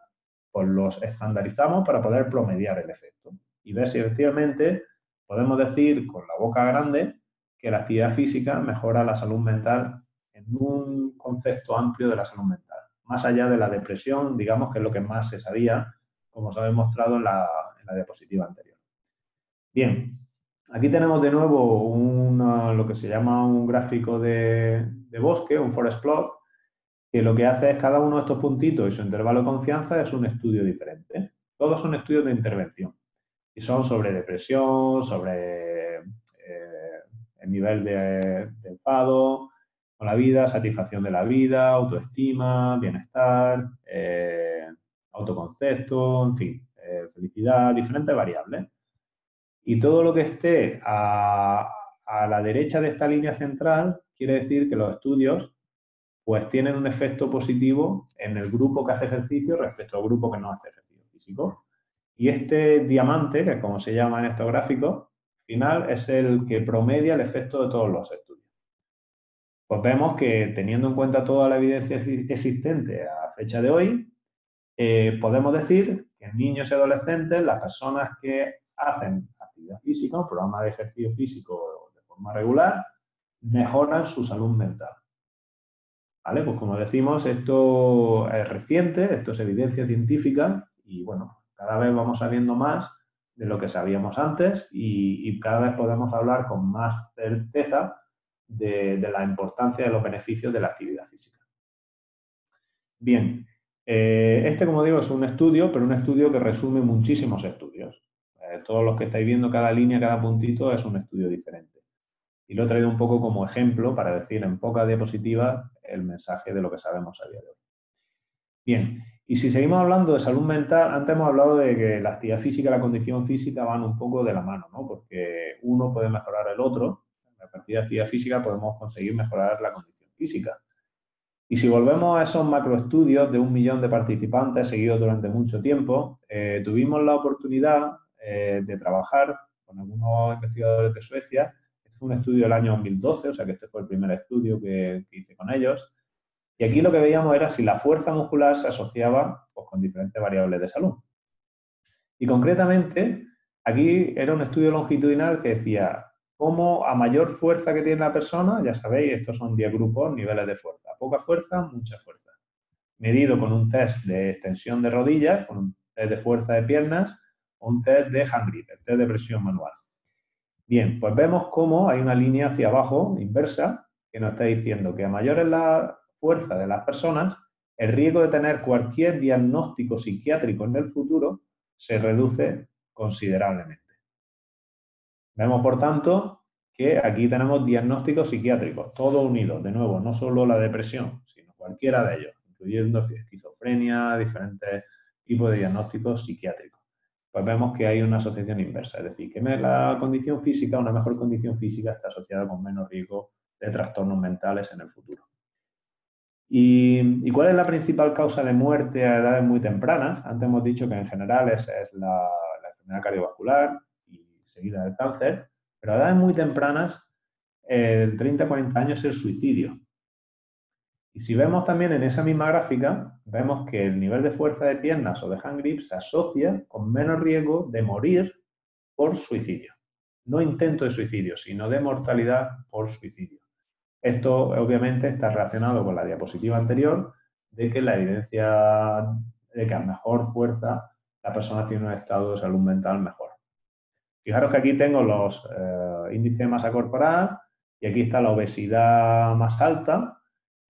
pues los estandarizamos para poder promediar el efecto y ver si efectivamente podemos decir con la boca grande que la actividad física mejora la salud mental en un concepto amplio de la salud mental, más allá de la depresión, digamos que es lo que más se sabía, como se ha demostrado en la, diapositiva anterior. Bien, aquí tenemos de nuevo lo que se llama un gráfico de, de bosque, un forest plot, que lo que hace es cada uno de estos puntitos y su intervalo de confianza es un estudio diferente. Todos son estudios de intervención y son sobre depresión, sobre eh, el nivel de, enfado con la vida, satisfacción de la vida, autoestima, bienestar, eh, autoconcepto, en fin, eh, felicidad, diferentes variables. Y todo lo que esté a, a la derecha de esta línea central quiere decir que los estudios pues tienen un efecto positivo en el grupo que hace ejercicio respecto al grupo que no hace ejercicio físico. Y este diamante, que es como se llama en estos gráficos, final es el que promedia el efecto de todos los estudios. Pues vemos que teniendo en cuenta toda la evidencia existente a fecha de hoy, eh, podemos decir que en niños y adolescentes, las personas que hacen actividad física, un programa de ejercicio físico de forma regular, mejoran su salud mental. ¿Vale? Pues como decimos, esto es reciente, esto es evidencia científica y bueno, cada vez vamos sabiendo más de lo que sabíamos antes y, cada vez podemos hablar con más certeza de, la importancia de los beneficios de la actividad física. Bien, eh, este, como digo, es un estudio, pero un estudio que resume muchísimos estudios. Todos los que estáis viendo, cada línea, cada puntito es un estudio diferente. Y lo he traído un poco como ejemplo para decir en pocas diapositivas el mensaje de lo que sabemos a día de hoy. Bien, y si seguimos hablando de salud mental, antes hemos hablado de que la actividad física y la condición física van un poco de la mano, ¿no? Porque uno puede mejorar el otro. A partir de actividad física podemos conseguir mejorar la condición física. Y si volvemos a esos macroestudios de un millón de participantes seguidos durante mucho tiempo, eh, tuvimos la oportunidad eh, de trabajar con algunos investigadores de Suecia. Este fue un estudio del año 2012, o sea que este fue el primer estudio que hice con ellos. Y aquí lo que veíamos era si la fuerza muscular se asociaba pues, con diferentes variables de salud. Y concretamente, aquí era un estudio longitudinal que decía cómo a mayor fuerza que tiene la persona, ya sabéis, estos son 10 grupos, niveles de fuerza. Poca fuerza, mucha fuerza. Medido con un test de extensión de rodillas, con un test de fuerza de piernas un test de hand grip, el test de presión manual. Bien, pues vemos cómo hay una línea hacia abajo, inversa, que nos está diciendo que a mayor es la fuerza de las personas, el riesgo de tener cualquier diagnóstico psiquiátrico en el futuro se reduce considerablemente. Vemos, por tanto, que aquí tenemos diagnósticos psiquiátricos, todos unidos, de nuevo, no solo la depresión, sino cualquiera de ellos, incluyendo esquizofrenia, diferentes tipos de diagnósticos psiquiátricos. Pues vemos que hay una asociación inversa, es decir, que la condición física, una mejor condición física está asociada con menos riesgo de trastornos mentales en el futuro. ¿Y, cuál es la principal causa de muerte a edades muy tempranas? Antes hemos dicho que en general es, la, enfermedad cardiovascular y seguida del cáncer, pero a edades muy tempranas, el 30-40 años es el suicidio. Y si vemos también en esa misma gráfica, vemos que el nivel de fuerza de piernas o de hand grip se asocia con menos riesgo de morir por suicidio. No intento de suicidio, sino de mortalidad por suicidio. Esto obviamente está relacionado con la diapositiva anterior de que la evidencia de que a mejor fuerza la persona tiene un estado de salud mental mejor. Fijaros que aquí tengo los eh, índices de masa corporal y aquí está la obesidad más alta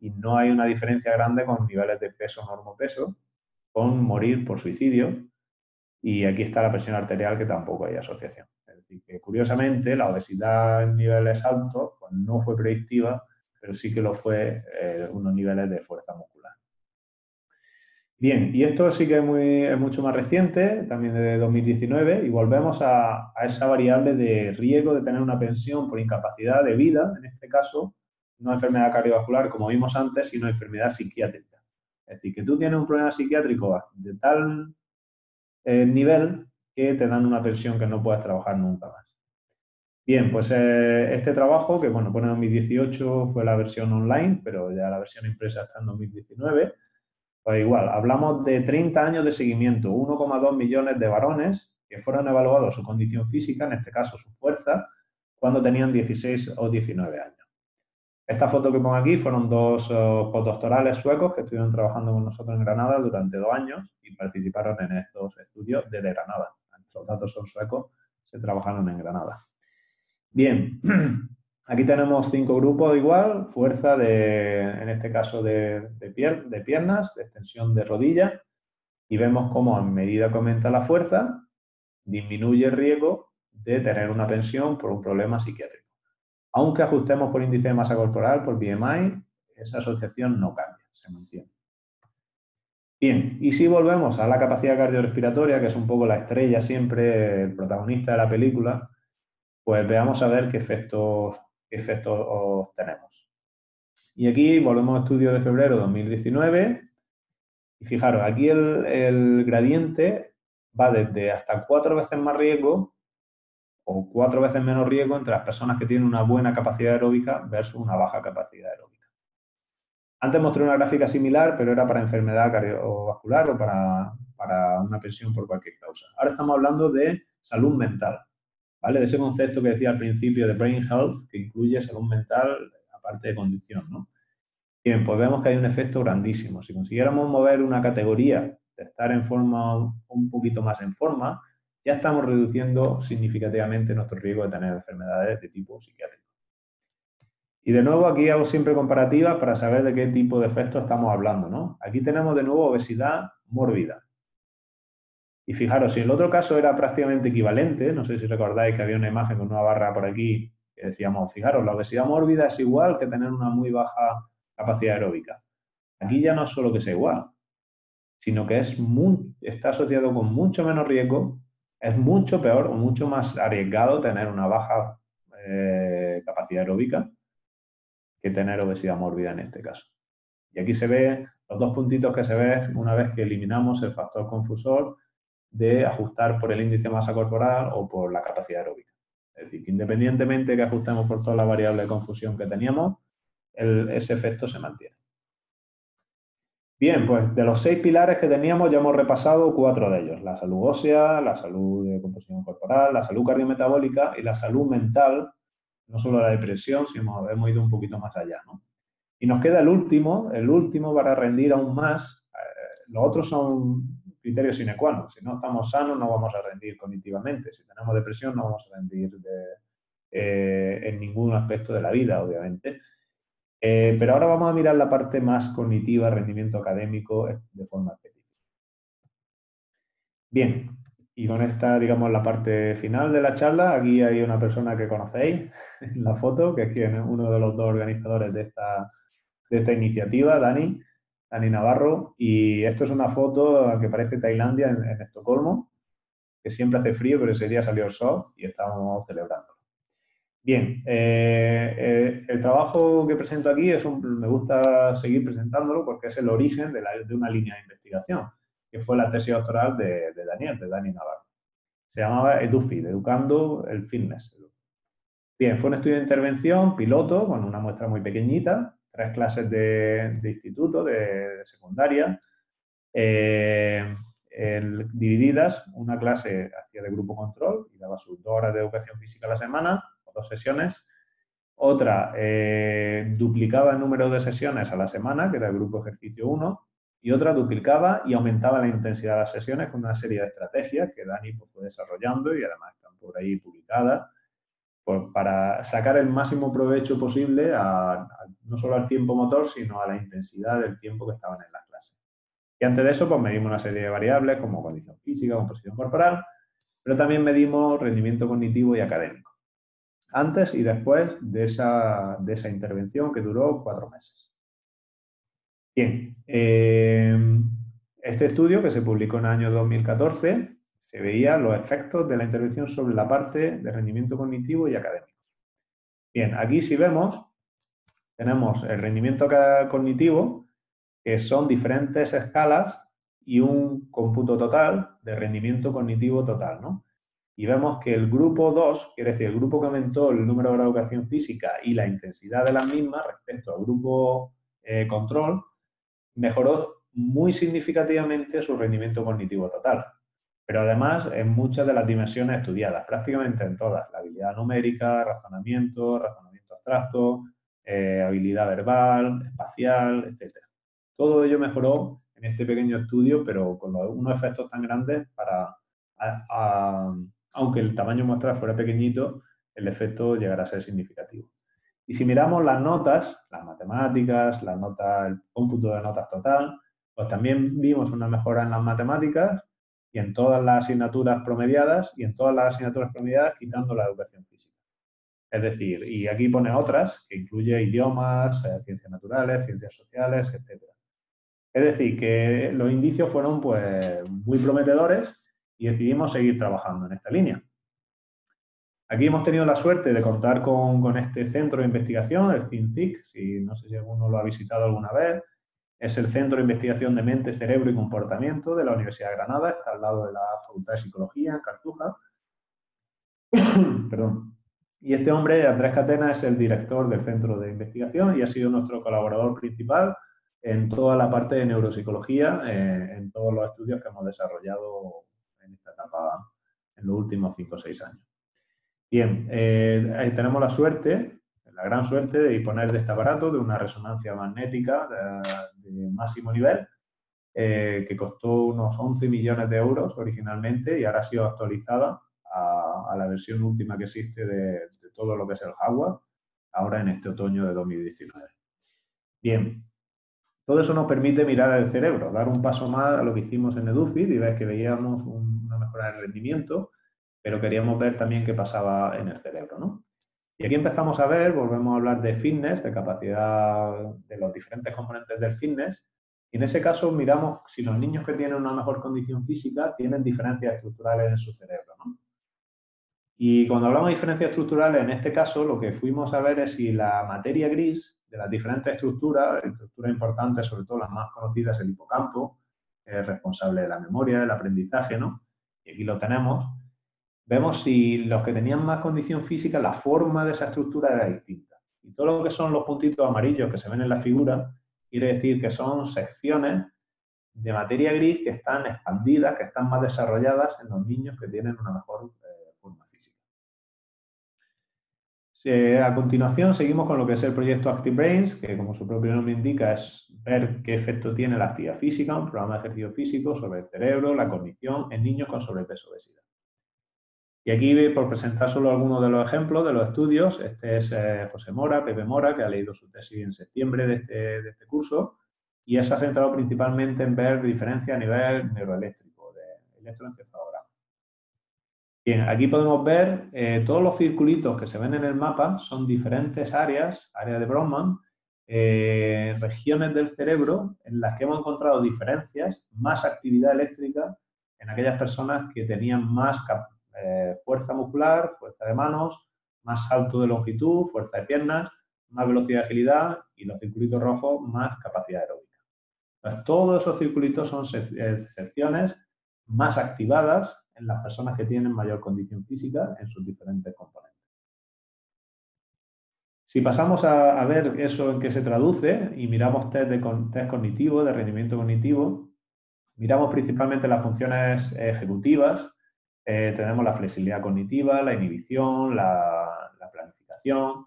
y no hay una diferencia grande con niveles de peso normopeso, con morir por suicidio y aquí está la presión arterial que tampoco hay asociación que curiosamente la obesidad en niveles altos pues, no fue predictiva, pero sí que lo fue eh, unos niveles de fuerza muscular. Bien, y esto sí que es, muy, mucho más reciente, también de 2019, y volvemos a, esa variable de riesgo de tener una pensión por incapacidad de vida, en este caso, no enfermedad cardiovascular como vimos antes, sino enfermedad psiquiátrica. Es decir, que tú tienes un problema psiquiátrico de tal eh, nivel que te dan una pensión que no puedes trabajar nunca más. Bien, pues eh, este trabajo, que bueno, pone en 2018, fue la versión online, pero ya la versión impresa está en 2019. Pues igual, hablamos de 30 años de seguimiento, 1,2 millones de varones que fueron evaluados su condición física, en este caso su fuerza, cuando tenían 16 o 19 años. Esta foto que pongo aquí fueron dos uh, postdoctorales suecos que estuvieron trabajando con nosotros en Granada durante dos años y participaron en estos estudios desde Granada. Los datos son suecos, se trabajaron en Granada. Bien, aquí tenemos cinco grupos igual, fuerza de, en este caso de, de piernas, de extensión de rodilla, y vemos cómo a medida que aumenta la fuerza, disminuye el riesgo de tener una pensión por un problema psiquiátrico. Aunque ajustemos por índice de masa corporal, por BMI, esa asociación no cambia, se mantiene. Bien, y si volvemos a la capacidad cardiorrespiratoria, que es un poco la estrella siempre, el protagonista de la película, pues veamos a ver qué efectos, efectos tenemos. Y aquí volvemos al estudio de febrero de 2019. Y fijaros, aquí el, el gradiente va desde hasta cuatro veces más riesgo o cuatro veces menos riesgo entre las personas que tienen una buena capacidad aeróbica versus una baja capacidad aeróbica. Antes mostré una gráfica similar, pero era para enfermedad cardiovascular o para, para una pensión por cualquier causa. Ahora estamos hablando de salud mental, ¿vale? De ese concepto que decía al principio de brain health, que incluye salud mental aparte de condición, ¿no? Bien, pues vemos que hay un efecto grandísimo. Si consiguiéramos mover una categoría de estar en forma, un poquito más en forma, ya estamos reduciendo significativamente nuestro riesgo de tener enfermedades de tipo psiquiátrico. Y de nuevo aquí hago siempre comparativas para saber de qué tipo de efectos estamos hablando. ¿no? Aquí tenemos de nuevo obesidad mórbida. Y fijaros, si el otro caso era prácticamente equivalente, no sé si recordáis que había una imagen con una barra por aquí que decíamos, fijaros, la obesidad mórbida es igual que tener una muy baja capacidad aeróbica. Aquí ya no es solo que sea igual, sino que es está asociado con mucho menos riesgo es mucho peor o mucho más arriesgado tener una baja eh, capacidad aeróbica que tener obesidad mórbida en este caso. Y aquí se ve los dos puntitos que se ven una vez que eliminamos el factor confusor de ajustar por el índice de masa corporal o por la capacidad aeróbica. Es decir, que independientemente que ajustemos por toda la variable de confusión que teníamos, ese efecto se mantiene. Bien, pues de los seis pilares que teníamos ya hemos repasado cuatro de ellos. La salud ósea, la salud de composición corporal, la salud cardiometabólica y la salud mental, no solo la depresión, sino hemos ido un poquito más allá. ¿no? Y nos queda el último, el último para rendir aún más. Eh, los otros son criterios sine qua non. Si no estamos sanos no vamos a rendir cognitivamente. Si tenemos depresión no vamos a rendir eh, en ningún aspecto de la vida, obviamente. Eh, pero ahora vamos a mirar la parte más cognitiva, rendimiento académico eh, de forma específica. Bien, y con esta, digamos, la parte final de la charla, aquí hay una persona que conocéis en la foto, que es uno de los dos organizadores de esta, de esta iniciativa, Dani, Dani Navarro, y esto es una foto que parece Tailandia en, en Estocolmo, que siempre hace frío, pero ese día salió el sol y estábamos celebrando. Bien, eh, eh, el trabajo que presento aquí es un, me gusta seguir presentándolo porque es el origen de, una línea de investigación, que fue la tesis doctoral de, Daniel, de Dani Navarro. Se llamaba EduFit, Educando el Fitness. Bien, fue un estudio de intervención piloto con una muestra muy pequeñita, tres clases de, instituto, de, secundaria, eh, divididas, una clase hacía de grupo control y daba sus dos horas de educación física a la semana, sesiones. Otra eh, duplicaba el número de sesiones a la semana, que era el grupo ejercicio 1, y otra duplicaba y aumentaba la intensidad de las sesiones con una serie de estrategias que Dani pues, fue desarrollando y además están por ahí publicadas para sacar el máximo provecho posible no solo al tiempo motor, sino a la intensidad del tiempo que estaban en las clases. Y antes de eso, pues medimos una serie de variables como condición física, composición corporal, pero también medimos rendimiento cognitivo y académico antes y después de esa, de esa intervención que duró cuatro meses. Bien, eh, este estudio que se publicó en el año 2014 se veía los efectos de la intervención sobre la parte de rendimiento cognitivo y académico. Bien, aquí si vemos, tenemos el rendimiento cognitivo, que son diferentes escalas y un cómputo total de rendimiento cognitivo total, ¿no? Y vemos que el grupo 2, quiere decir, el grupo que aumentó el número de horas de educación física y la intensidad de las mismas respecto al grupo eh, control, mejoró muy significativamente su rendimiento cognitivo total. Pero además en muchas de las dimensiones estudiadas, prácticamente en todas, la habilidad numérica, razonamiento, razonamiento abstracto, eh, habilidad verbal, espacial, etc. Todo ello mejoró en este pequeño estudio, pero con unos efectos tan grandes para, aunque el tamaño muestral fuera pequeñito, el efecto llegará a ser significativo. Y si miramos las notas, las matemáticas, las notas, el cómputo de notas total, pues también vimos una mejora en las matemáticas y en todas las asignaturas promediadas y en todas las asignaturas promediadas quitando la educación física. Es decir, y aquí pone otras, que incluye idiomas, eh, ciencias naturales, ciencias sociales, etc. Es decir, que los indicios fueron pues, muy prometedores y decidimos seguir trabajando en esta línea. Aquí hemos tenido la suerte de contar con, este centro de investigación, el CINCIC, si no sé si alguno lo ha visitado alguna vez. Es el Centro de Investigación de Mente, Cerebro y Comportamiento de la Universidad de Granada, está al lado de la Facultad de Psicología en Cartuja. Perdón. Y este hombre, Andrés Catena, es el director del centro de investigación y ha sido nuestro colaborador principal en toda la parte de neuropsicología, eh, en todos los estudios que hemos desarrollado en esta etapa en los últimos 5 o 6 años. Bien, eh, tenemos la suerte, la gran suerte de disponer de este aparato, de una resonancia magnética de, máximo nivel, eh, que costó unos 11 millones de euros originalmente y ahora ha sido actualizada a, la versión última que existe de, todo lo que es el hardware, ahora en este otoño de 2019. Bien, todo eso nos permite mirar el cerebro, dar un paso más a lo que hicimos en EduFit y ver que veíamos una de rendimiento, pero queríamos ver también qué pasaba en el cerebro. ¿no? Y aquí empezamos a ver, volvemos a hablar de fitness, de capacidad de los diferentes componentes del fitness, y en ese caso miramos si los niños que tienen una mejor condición física tienen diferencias estructurales en su cerebro. ¿no? Y cuando hablamos de diferencias estructurales, en este caso lo que fuimos a ver es si la materia gris de las diferentes estructuras, estructuras importantes, sobre todo las más conocidas, el hipocampo, es responsable de la memoria, del aprendizaje, ¿no? Y aquí lo tenemos. Vemos si los que tenían más condición física, la forma de esa estructura era distinta. Y todo lo que son los puntitos amarillos que se ven en la figura, quiere decir que son secciones de materia gris que están expandidas, que están más desarrolladas en los niños que tienen una mejor a continuación seguimos con lo que es el proyecto Active Brains, que como su propio nombre indica es ver qué efecto tiene la actividad física, un programa de ejercicio físico sobre el cerebro, la cognición en niños con sobrepeso obesidad. Y aquí, por presentar solo algunos de los ejemplos de los estudios, este es eh, José Mora, Pepe Mora, que ha leído su tesis en septiembre de este, este curso, y se ha centrado principalmente en ver diferencias a nivel neuroeléctrico, de electroencefalograma. Bien, aquí podemos ver eh, todos los circulitos que se ven en el mapa son diferentes áreas, áreas de Brodmann, eh, regiones del cerebro en las que hemos encontrado diferencias, más actividad eléctrica en aquellas personas que tenían más eh, fuerza muscular, fuerza de manos, más salto de longitud, fuerza de piernas, más velocidad de agilidad y los circulitos rojos más capacidad aeróbica. todos esos circulitos son secciones más activadas en las personas que tienen mayor condición física en sus diferentes componentes. Si pasamos a, ver eso en qué se traduce y miramos test, de, test cognitivo, de rendimiento cognitivo, miramos principalmente las funciones ejecutivas, eh, tenemos la flexibilidad cognitiva, la inhibición, la, la, planificación,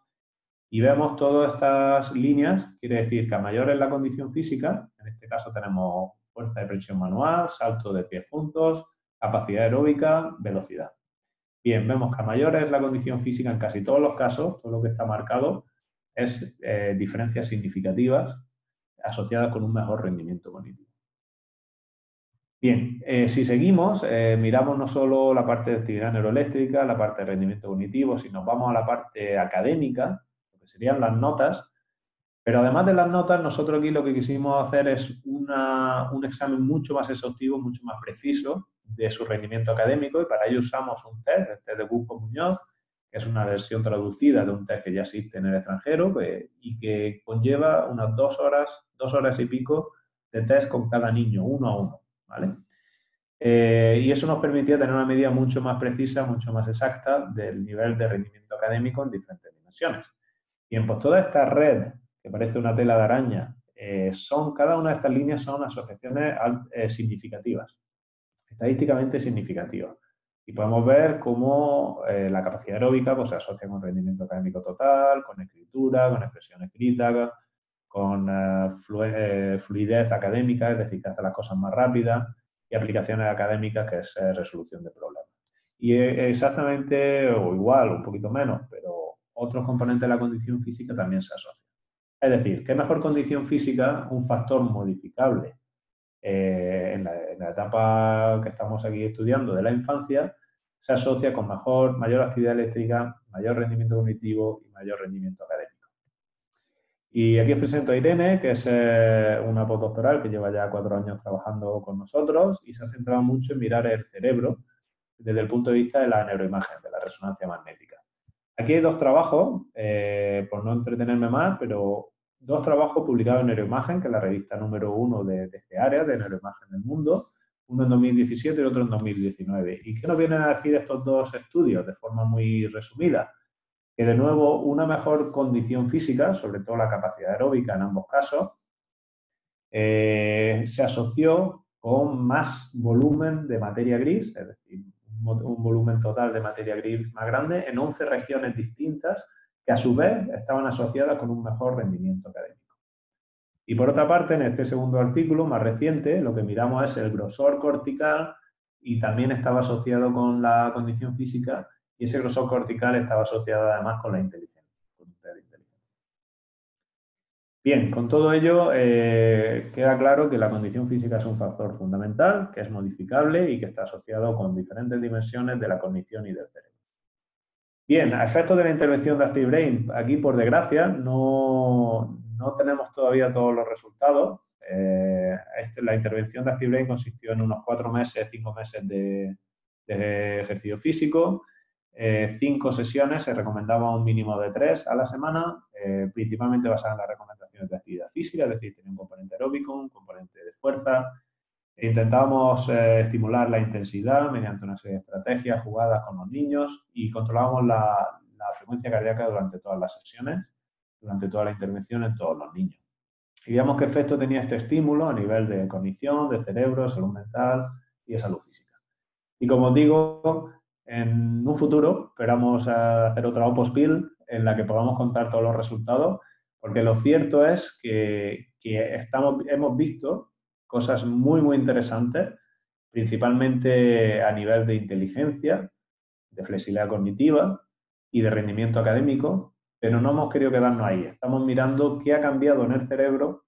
y vemos todas estas líneas, quiere decir que a mayor es la condición física, en este caso tenemos fuerza de presión manual, salto de pies juntos, capacidad aeróbica, velocidad. Bien, vemos que a mayor es la condición física en casi todos los casos, todo lo que está marcado es eh, diferencias significativas asociadas con un mejor rendimiento cognitivo. Bien, eh, si seguimos, eh, miramos no solo la parte de actividad neuroeléctrica, la parte de rendimiento cognitivo, si nos vamos a la parte académica, lo que serían las notas, pero además de las notas, nosotros aquí lo que quisimos hacer es un examen mucho más exhaustivo, mucho más preciso de su rendimiento académico y para ello usamos un test, el test de Busco Muñoz, que es una versión traducida de un test que ya existe en el extranjero y que conlleva unas dos horas, dos horas y pico de test con cada niño, uno a uno. ¿vale? Eh, y eso nos permitía tener una medida mucho más precisa, mucho más exacta del nivel de rendimiento académico en diferentes dimensiones. Bien, pues toda esta red, que parece una tela de araña, eh, son, cada una de estas líneas son asociaciones eh, significativas, estadísticamente significativas. Y podemos ver cómo la capacidad aeróbica pues, se asocia con rendimiento académico total, con escritura, con expresión escrita, con fluidez académica, es decir, que hace las cosas más rápidas, y aplicaciones académicas, que es eh, resolución de problemas. Y exactamente, o igual, un poquito menos, pero otros componentes de la condición física también se asocian. Es decir, ¿qué mejor condición física? Un factor modificable eh, en, la, etapa que estamos aquí estudiando de la infancia, se asocia con mayor actividad eléctrica, mayor rendimiento cognitivo y mayor rendimiento académico. Y aquí os presento a Irene, que es eh, una postdoctoral que lleva ya cuatro años trabajando con nosotros y se ha centrado mucho en mirar el cerebro desde el punto de vista de la neuroimagen, de la resonancia magnética. Aquí hay dos trabajos, eh, por no entretenerme más, pero dos trabajos publicados en Neuroimagen, que es la revista número uno de, de este área, de neuroimagen del mundo, uno en 2017 y otro en 2019. ¿Y qué nos vienen a decir estos dos estudios de forma muy resumida? que de nuevo una mejor condición física, sobre todo la capacidad aeróbica en ambos casos, eh, se asoció con más volumen de materia gris, es decir, un, volumen total de materia gris más grande en 11 regiones distintas que a su vez estaban asociadas con un mejor rendimiento académico. Y por otra parte, en este segundo artículo, más reciente, lo que miramos es el grosor cortical y también estaba asociado con la condición física y ese grosor cortical estaba asociado además con la inteligencia. Bien, con todo ello eh, queda claro que la condición física es un factor fundamental, que es modificable y que está asociado con diferentes dimensiones de la cognición y del cerebro. Bien, a efectos de la intervención de ActiveBrain, aquí por desgracia no, tenemos todavía todos los resultados. Eh, este, la intervención de ActiveBrain consistió en unos cuatro meses, cinco meses de ejercicio físico, eh, cinco sesiones, se recomendaba un mínimo de tres a la semana, eh, principalmente basadas en las recomendaciones de actividad física, es decir, tenía un componente aeróbico, un componente de fuerza. Intentábamos eh, estimular la intensidad mediante una serie de estrategias jugadas con los niños y controlábamos la, frecuencia cardíaca durante todas las sesiones, durante toda la intervención en todos los niños. Y veíamos qué efecto tenía este estímulo a nivel de cognición, de cerebro, salud mental y de salud física. Y como digo, en un futuro esperamos hacer otra OPOSPIL en la que podamos contar todos los resultados, porque lo cierto es que, estamos, hemos visto cosas muy, muy interesantes, principalmente a nivel de inteligencia, de flexibilidad cognitiva y de rendimiento académico, pero no hemos querido quedarnos ahí. Estamos mirando qué ha cambiado en el cerebro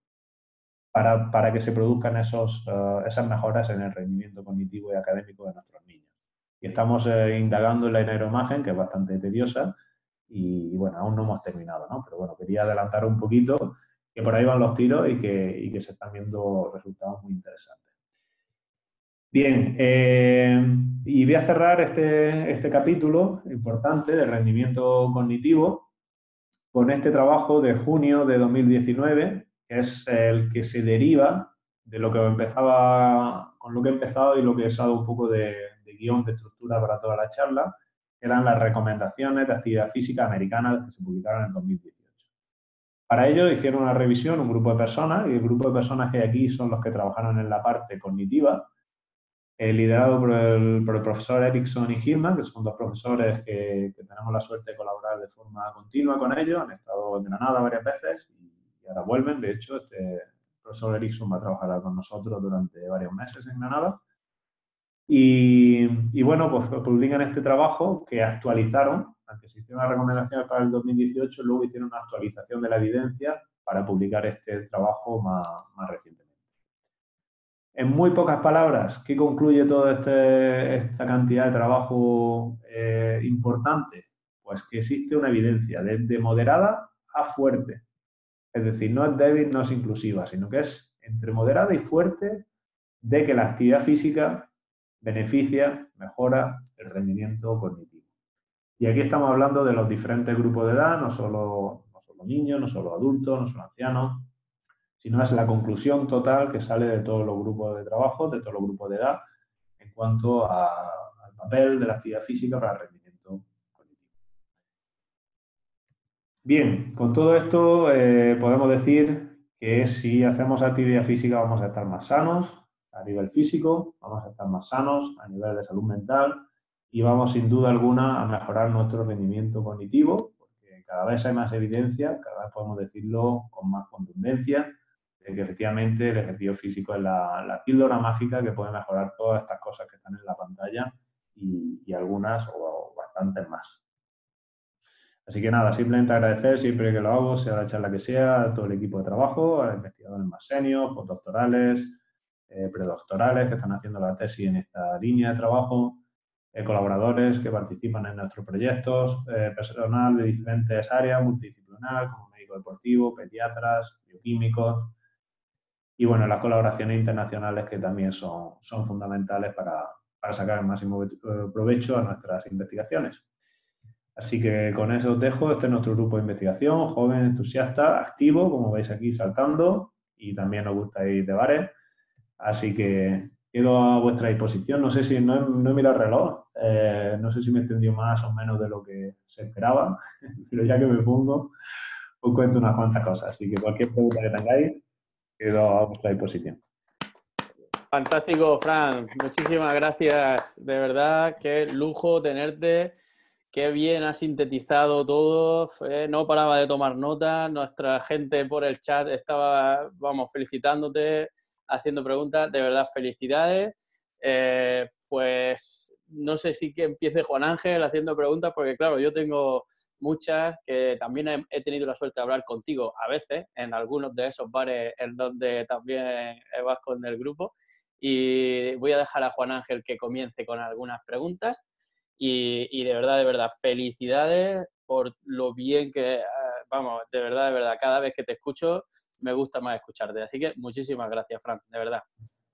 para, que se produzcan esos, eh, esas mejoras en el rendimiento cognitivo y académico de nuestros niños. Y estamos eh, indagando en la neuroimagen, que es bastante tediosa, y bueno, aún no hemos terminado, ¿no? Pero bueno, quería adelantar un poquito que por ahí van los tiros y que, se están viendo resultados muy interesantes. Bien, eh, y voy a cerrar este, este capítulo importante de rendimiento cognitivo con este trabajo de junio de 2019, que es el que se deriva de lo que empezaba, con lo que he empezado y lo que he usado un poco de, guion de estructura para toda la charla, eran las recomendaciones de actividad física americanas que se publicaron en 2018. Para ello hicieron una revisión un grupo de personas, y el grupo de personas que hay aquí son los que trabajaron en la parte cognitiva, eh, liderado por el, profesor Erickson y Hillman, que son dos profesores que, tenemos la suerte de colaborar de forma continua con ellos, han estado en Granada varias veces y, ahora vuelven. De hecho, este profesor Erickson va a trabajar con nosotros durante varios meses en Granada. Y, bueno, pues publican este trabajo que actualizaron, aunque se hicieron las recomendaciones para el 2018, luego hicieron una actualización de la evidencia para publicar este trabajo más, recientemente. En muy pocas palabras, ¿qué concluye toda este, esta cantidad de trabajo eh, importante? Pues que existe una evidencia de, de moderada a fuerte. Es decir, no es débil, no es inclusiva, sino que es entre moderada y fuerte de que la actividad física beneficia, mejora el rendimiento cognitivo. Y aquí estamos hablando de los diferentes grupos de edad, no solo, no solo niños, no solo adultos, no solo ancianos, sino es la conclusión total que sale de todos los grupos de trabajo, de todos los grupos de edad, en cuanto al papel de la actividad física para el rendimiento cognitivo. Bien, con todo esto eh, podemos decir que si hacemos actividad física vamos a estar más sanos a nivel físico, vamos a estar más sanos a nivel de salud mental y vamos sin duda alguna a mejorar nuestro rendimiento cognitivo, porque cada vez hay más evidencia, cada vez podemos decirlo con más contundencia, de que efectivamente el ejercicio físico es la, píldora mágica que puede mejorar todas estas cosas que están en la pantalla y, algunas o, bastantes más. Así que nada, simplemente agradecer siempre que lo hago, sea la charla que sea, a todo el equipo de trabajo, a investigadores más senios, postdoctorales, eh, predoctorales que están haciendo la tesis en esta línea de trabajo, eh, colaboradores que participan en nuestros proyectos, eh, personal de diferentes áreas, multidisciplinar, como médico deportivo, pediatras, bioquímicos, y bueno, las colaboraciones internacionales que también son, son fundamentales para, para sacar el máximo provecho a nuestras investigaciones. Así que con eso os dejo. Este es nuestro grupo de investigación, joven, entusiasta, activo, como veis aquí saltando, y también nos gusta ir de bares. Así que quedo a vuestra disposición. No sé si no he, mirado el reloj, eh, no sé si me he más o menos de lo que se esperaba, pero ya que me pongo, os cuento unas cuantas cosas. Así que cualquier pregunta que tengáis, quedo a vuestra disposición. Fantástico, Fran. Muchísimas gracias. De verdad, qué lujo tenerte. Qué bien has sintetizado todo. no paraba de tomar notas. Nuestra gente por el chat estaba, vamos, felicitándote haciendo preguntas. De verdad, felicidades. Eh, pues no sé si que empiece Juan Ángel haciendo preguntas, porque claro, yo tengo muchas que también he, tenido la suerte de hablar contigo a veces en algunos de esos bares en donde también vas con el grupo. Y voy a dejar a Juan Ángel que comience con algunas preguntas. Y, y de verdad, de verdad, felicidades por lo bien que, eh, vamos, de verdad, de verdad, cada vez que te escucho me gusta más escucharte. Así que muchísimas gracias, Fran, de verdad.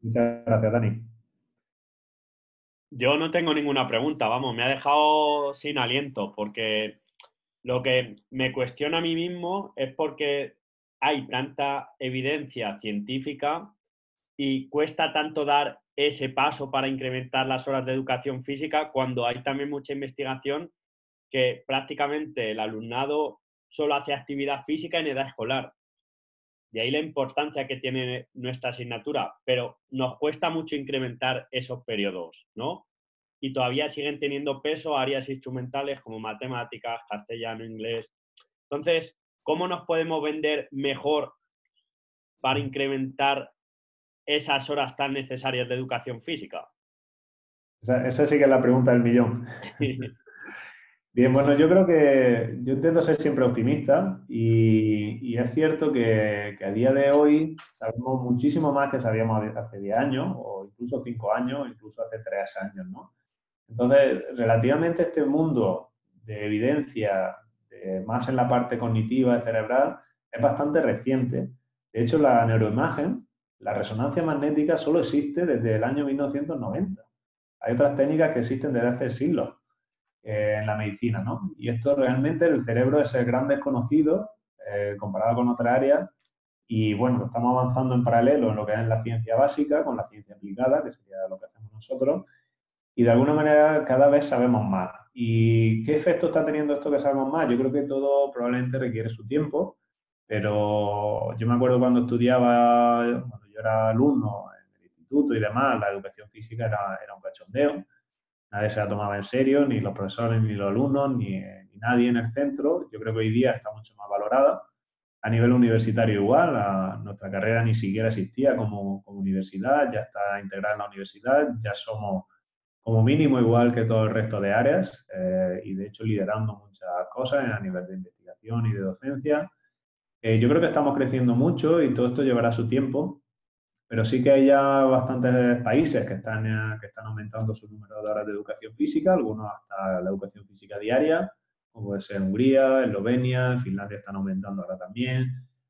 Muchas gracias, Dani. Yo no tengo ninguna pregunta, vamos, me ha dejado sin aliento, porque lo que me cuestiona a mí mismo es porque hay tanta evidencia científica y cuesta tanto dar ese paso para incrementar las horas de educación física cuando hay también mucha investigación que prácticamente el alumnado solo hace actividad física en edad escolar. De ahí la importancia que tiene nuestra asignatura, pero nos cuesta mucho incrementar esos periodos, ¿no? Y todavía siguen teniendo peso áreas instrumentales como matemáticas, castellano, inglés. Entonces, ¿cómo nos podemos vender mejor para incrementar esas horas tan necesarias de educación física? Esa, sí que es la pregunta del millón. Bien, bueno, yo creo que yo intento ser siempre optimista y, es cierto que, a día de hoy sabemos muchísimo más que sabíamos hace 10 años o incluso 5 años, incluso hace 3 años, ¿no? Entonces, relativamente este mundo de evidencia, más en la parte cognitiva y cerebral, es bastante reciente. De hecho, la neuroimagen, la resonancia magnética, solo existe desde el año 1990. Hay otras técnicas que existen desde hace siglos en la medicina, ¿no? Y esto realmente, el cerebro es el gran desconocido eh, comparado con otras áreas y bueno, estamos avanzando en paralelo en lo que es la ciencia básica con la ciencia aplicada, que sería lo que hacemos nosotros, y de alguna manera cada vez sabemos más. ¿Y qué efecto está teniendo esto que sabemos más? Yo creo que todo probablemente requiere su tiempo, pero yo me acuerdo cuando estudiaba, cuando yo era alumno en el instituto y demás, la educación física era, era un cachondeo nadie se la tomaba en serio, ni los profesores, ni los alumnos, ni, nadie en el centro. Yo creo que hoy día está mucho más valorada. A nivel universitario igual, nuestra carrera ni siquiera existía como, universidad, ya está integrada en la universidad, ya somos como mínimo igual que todo el resto de áreas eh, y de hecho liderando muchas cosas a nivel de investigación y de docencia. Eh, yo creo que estamos creciendo mucho y todo esto llevará su tiempo, pero sí que hay ya bastantes países que están, eh, que están aumentando su número de horas de educación física, algunos hasta la educación física diaria, como puede ser Hungría, Eslovenia, Finlandia están aumentando ahora también.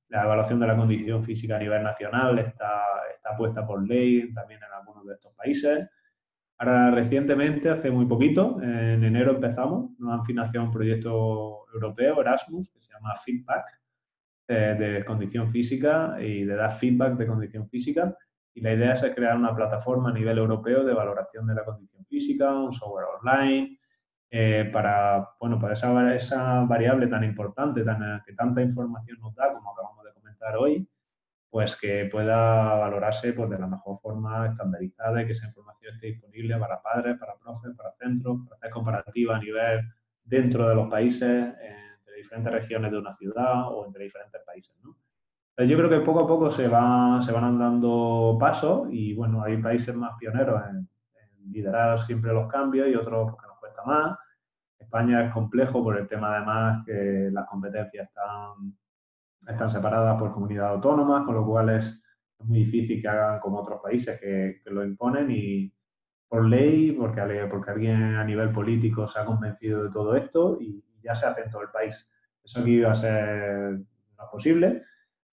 La evaluación de la condición física a nivel nacional está, está puesta por ley también en algunos de estos países. Ahora, recientemente, hace muy poquito, en enero empezamos, nos han financiado un proyecto europeo, Erasmus, que se llama Feedback, eh, de condición física y de dar feedback de condición física. y la idea es crear una plataforma a nivel europeo de valoración de la condición física, un software online, eh, para, bueno, para esa, esa variable tan importante, tan, que tanta información nos da, como acabamos de comentar hoy, pues que pueda valorarse pues, de la mejor forma estandarizada y que esa información esté disponible para padres, para profes, para centros, para hacer comparativa a nivel dentro de los países, diferentes regiones de una ciudad o entre diferentes países. ¿no? yo creo que poco a poco se, va, se van dando pasos y bueno, hay países más pioneros en, liderar siempre los cambios y otros que nos cuesta más. España es complejo por el tema además que las competencias están, están separadas por comunidades autónomas, con lo cual es muy difícil que hagan como otros países que, lo imponen y por ley, porque, porque alguien a nivel político se ha convencido de todo esto y ya se hace en todo el país. Eso aquí va a ser no posible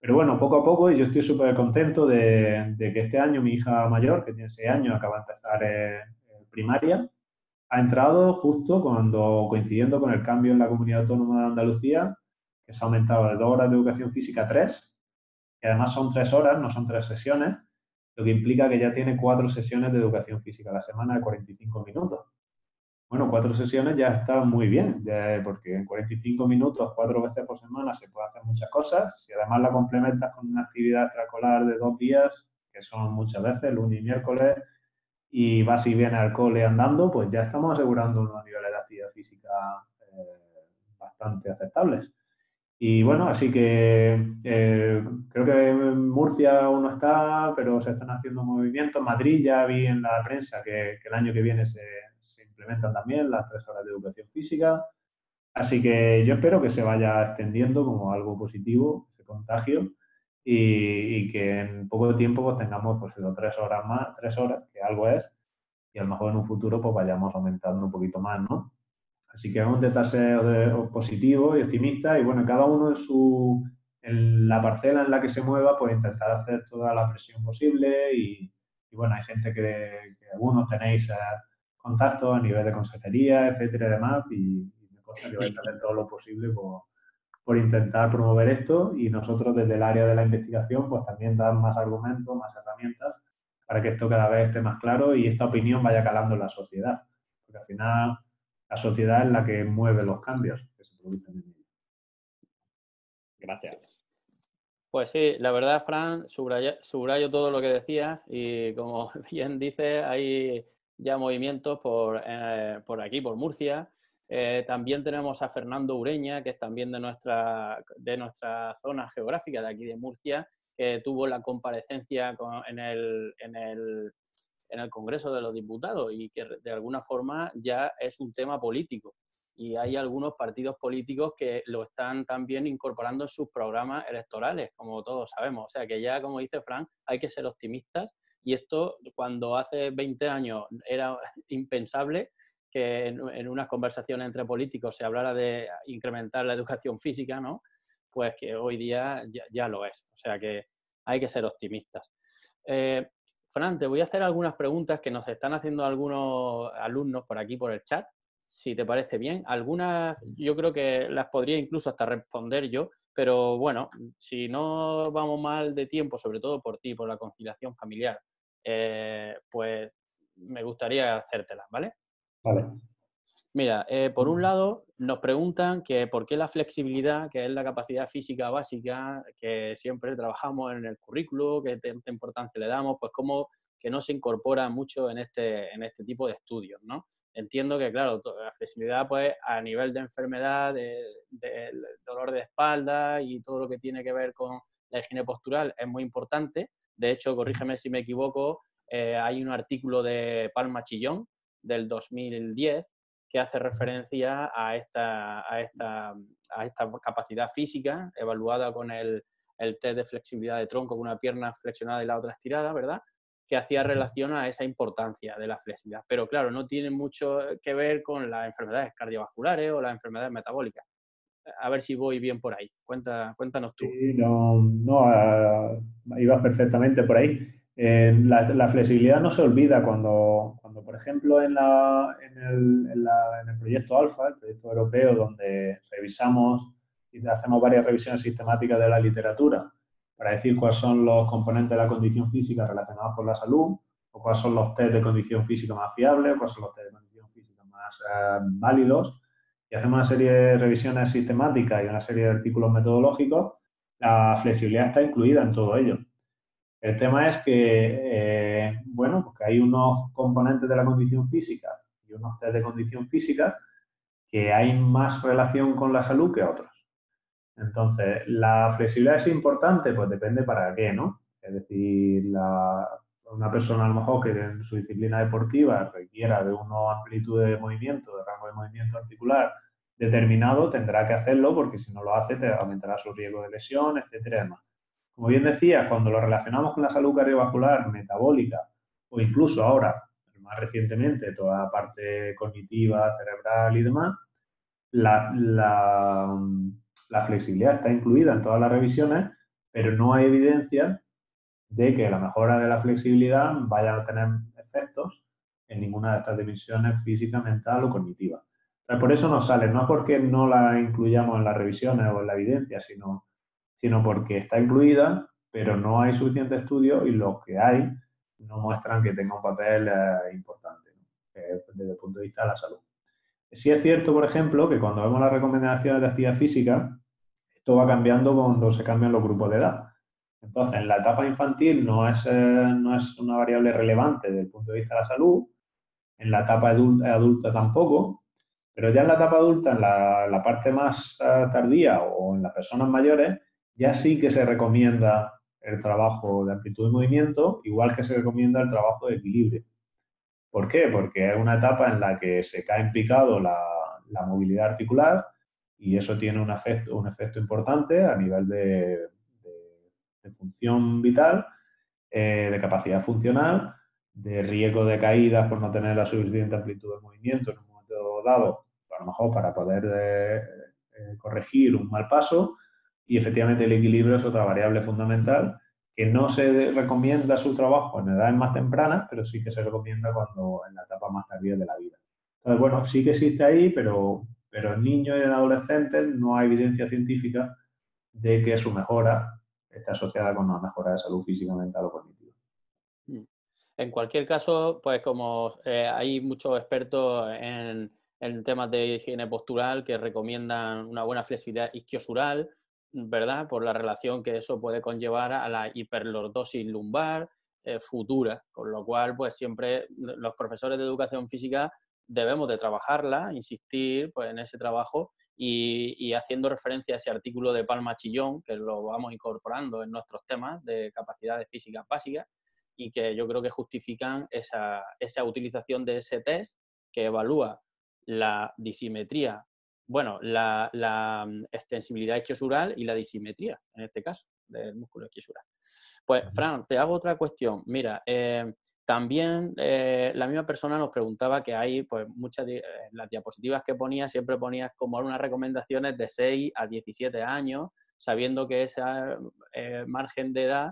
pero bueno, poco a poco, y yo estoy súper contento de, que este año mi hija mayor, que tiene 6 años, acaba de empezar eh, primaria, ha entrado justo cuando coincidiendo con el cambio en la comunidad autónoma de Andalucía, que se ha aumentado de dos horas de educación física a tres, que además son tres horas, no son tres sesiones, lo que implica que ya tiene cuatro sesiones de educación física a la semana de 45 minutos. Bueno, cuatro sesiones ya está muy bien, porque en 45 minutos, cuatro veces por semana, se puede hacer muchas cosas. Si además la complementas con una actividad extraescolar de dos días, que son muchas veces, lunes y miércoles, y vas y vienes al cole andando, pues ya estamos asegurando unos niveles de actividad física eh, bastante aceptables. Y bueno, así que eh, creo que en Murcia aún no está, pero se están haciendo movimientos. Madrid ya vi en la prensa que el año que viene se, implementan también las tres horas de educación física. Así que yo espero que se vaya extendiendo como algo positivo, ese contagio, y, que en poco tiempo pues, tengamos pues, tres horas más, tres horas, que algo es, y a lo mejor en un futuro pues vayamos aumentando un poquito más, ¿no? Así que vamos a intentar ser positivos y optimistas y bueno, cada uno en su en la parcela en la que se mueva, pues intentar hacer toda la presión posible y, bueno, hay gente que, que algunos tenéis contactos a nivel de consejería, etcétera y demás, y, me consta que vais a hacer todo lo posible por, por, intentar promover esto y nosotros desde el área de la investigación pues también dar más argumentos, más herramientas para que esto cada vez esté más claro y esta opinión vaya calando en la sociedad, porque al final la sociedad es la que mueve los cambios que se producen en ella. Gracias. Pues sí, la verdad, Fran, subrayo todo lo que decías y como bien dices, hay ya movimientos por, eh, por aquí, por Murcia. Eh, también tenemos a Fernando Ureña, que es también de nuestra, de nuestra zona geográfica, de aquí de Murcia, que tuvo la comparecencia en, el, en, el, en el Congreso de los Diputados y que de alguna forma ya es un tema político. Y hay algunos partidos políticos que lo están también incorporando en sus programas electorales, como todos sabemos. O sea que ya, como dice Frank, hay que ser optimistas y esto, cuando hace 20 años era impensable que en, unas conversaciones entre políticos se hablara de incrementar la educación física, ¿no? Pues que hoy día ya, lo es. O sea que hay que ser optimistas. Eh, Fran, te voy a hacer algunas preguntas que nos están haciendo algunos alumnos por aquí, por el chat, si te parece bien. Algunas yo creo que las podría incluso hasta responder yo, pero bueno, si no vamos mal de tiempo, sobre todo por ti, por la conciliación familiar, eh, pues me gustaría hacértelas, ¿vale? Vale. Mira, eh, por un lado nos preguntan que por qué la flexibilidad, que es la capacidad física básica que siempre trabajamos en el currículo, que tanta importancia le damos, pues cómo que no se incorpora mucho en este, en este tipo de estudios, ¿no? Entiendo que, claro, la flexibilidad, pues, a nivel de enfermedad, de, dolor de espalda y todo lo que tiene que ver con la higiene postural es muy importante, de hecho, corrígeme si me equivoco, eh, hay un artículo de Palma Chillón del 2010 que hace referencia a esta, a esta, a esta capacidad física evaluada con el, el test de flexibilidad de tronco con una pierna flexionada y la otra estirada, ¿verdad? Que hacía relación a esa importancia de la flexibilidad. Pero claro, no tiene mucho que ver con las enfermedades cardiovasculares o las enfermedades metabólicas a ver si voy bien por ahí. Cuenta, cuéntanos tú. Sí, no, no uh, ibas perfectamente por ahí. Eh, la, flexibilidad no se olvida cuando, cuando por ejemplo, en, la, en, el, en, el, proyecto Alfa, el proyecto europeo, donde revisamos y hacemos varias revisiones sistemáticas de la literatura para decir cuáles son los componentes de la condición física relacionados con la salud, o cuáles son los test de condición física más fiables, o cuáles son los test de condición física más eh, válidos. Y hacemos una serie de revisiones sistemáticas y una serie de artículos metodológicos. La flexibilidad está incluida en todo ello. El tema es que, eh, bueno, porque hay unos componentes de la condición física y unos test de condición física que hay más relación con la salud que otros. Entonces, ¿la flexibilidad es importante? Pues depende para qué, ¿no? Es decir, una persona a lo mejor que en su disciplina deportiva requiera de una amplitud de movimiento, de rango de movimiento articular determinado, tendrá que hacerlo porque si no lo hace te aumentará su riesgo de lesión, etcétera, demás. Como bien decía, cuando lo relacionamos con la salud cardiovascular, metabólica o incluso ahora, más recientemente, toda la parte cognitiva, cerebral y demás, la, la, flexibilidad está incluida en todas las revisiones, pero no hay evidencia de que la mejora de la flexibilidad vaya a tener efectos en ninguna de estas dimensiones física, mental o cognitiva. por eso no sale, no es porque no la incluyamos en las revisiones o en la evidencia, sino sino porque está incluida, pero no hay suficiente estudio y los que hay no muestran que tenga un papel eh, importante desde el punto de vista de la salud. Sí es cierto, por ejemplo, que cuando vemos las recomendaciones de actividad física, esto va cambiando cuando se cambian los grupos de edad. Entonces, en la etapa infantil no es, eh, no es una variable relevante desde el punto de vista de la salud, en la etapa adulta, tampoco, pero ya en la etapa adulta, en la, la parte más eh, tardía o en las personas mayores, ya sí que se recomienda el trabajo de amplitud de movimiento, igual que se recomienda el trabajo de equilibrio. ¿Por qué? Porque es una etapa en la que se cae en picado la, movilidad articular y eso tiene un efecto, un efecto importante a nivel de, función vital, eh, de capacidad funcional, de riesgo de caídas por no tener la suficiente amplitud de movimiento en un momento dado, a lo mejor para poder eh, eh, corregir un mal paso, y efectivamente el equilibrio es otra variable fundamental que no se recomienda su trabajo en edades más tempranas, pero sí que se recomienda cuando en la etapa más tardía de la vida. Entonces, bueno, sí que existe ahí, pero, pero en niños y en adolescentes no hay evidencia científica de que su mejora esté asociada con una mejora de salud física, mental o cognitiva. Mm. En cualquier caso, pues como eh, hay muchos expertos en, en temas de higiene postural que recomiendan una buena flexibilidad isquiosural, ¿verdad? Por la relación que eso puede conllevar a la hiperlordosis lumbar eh, futura, con lo cual, pues siempre los profesores de educación física debemos de trabajarla, insistir pues, en ese trabajo y, haciendo referencia a ese artículo de Palma Chillón, que lo vamos incorporando en nuestros temas de capacidades físicas básicas y que yo creo que justifican esa, esa utilización de ese test que evalúa la disimetría bueno, la, mm, extensibilidad isquiosural y la disimetría, en este caso, del músculo isquiosural. Pues, Fran, te hago otra cuestión. Mira, eh, también eh, la misma persona nos preguntaba que hay, pues, muchas, eh, las diapositivas que ponía, siempre ponías como unas recomendaciones de 6 a 17 años, sabiendo que ese margen de edad,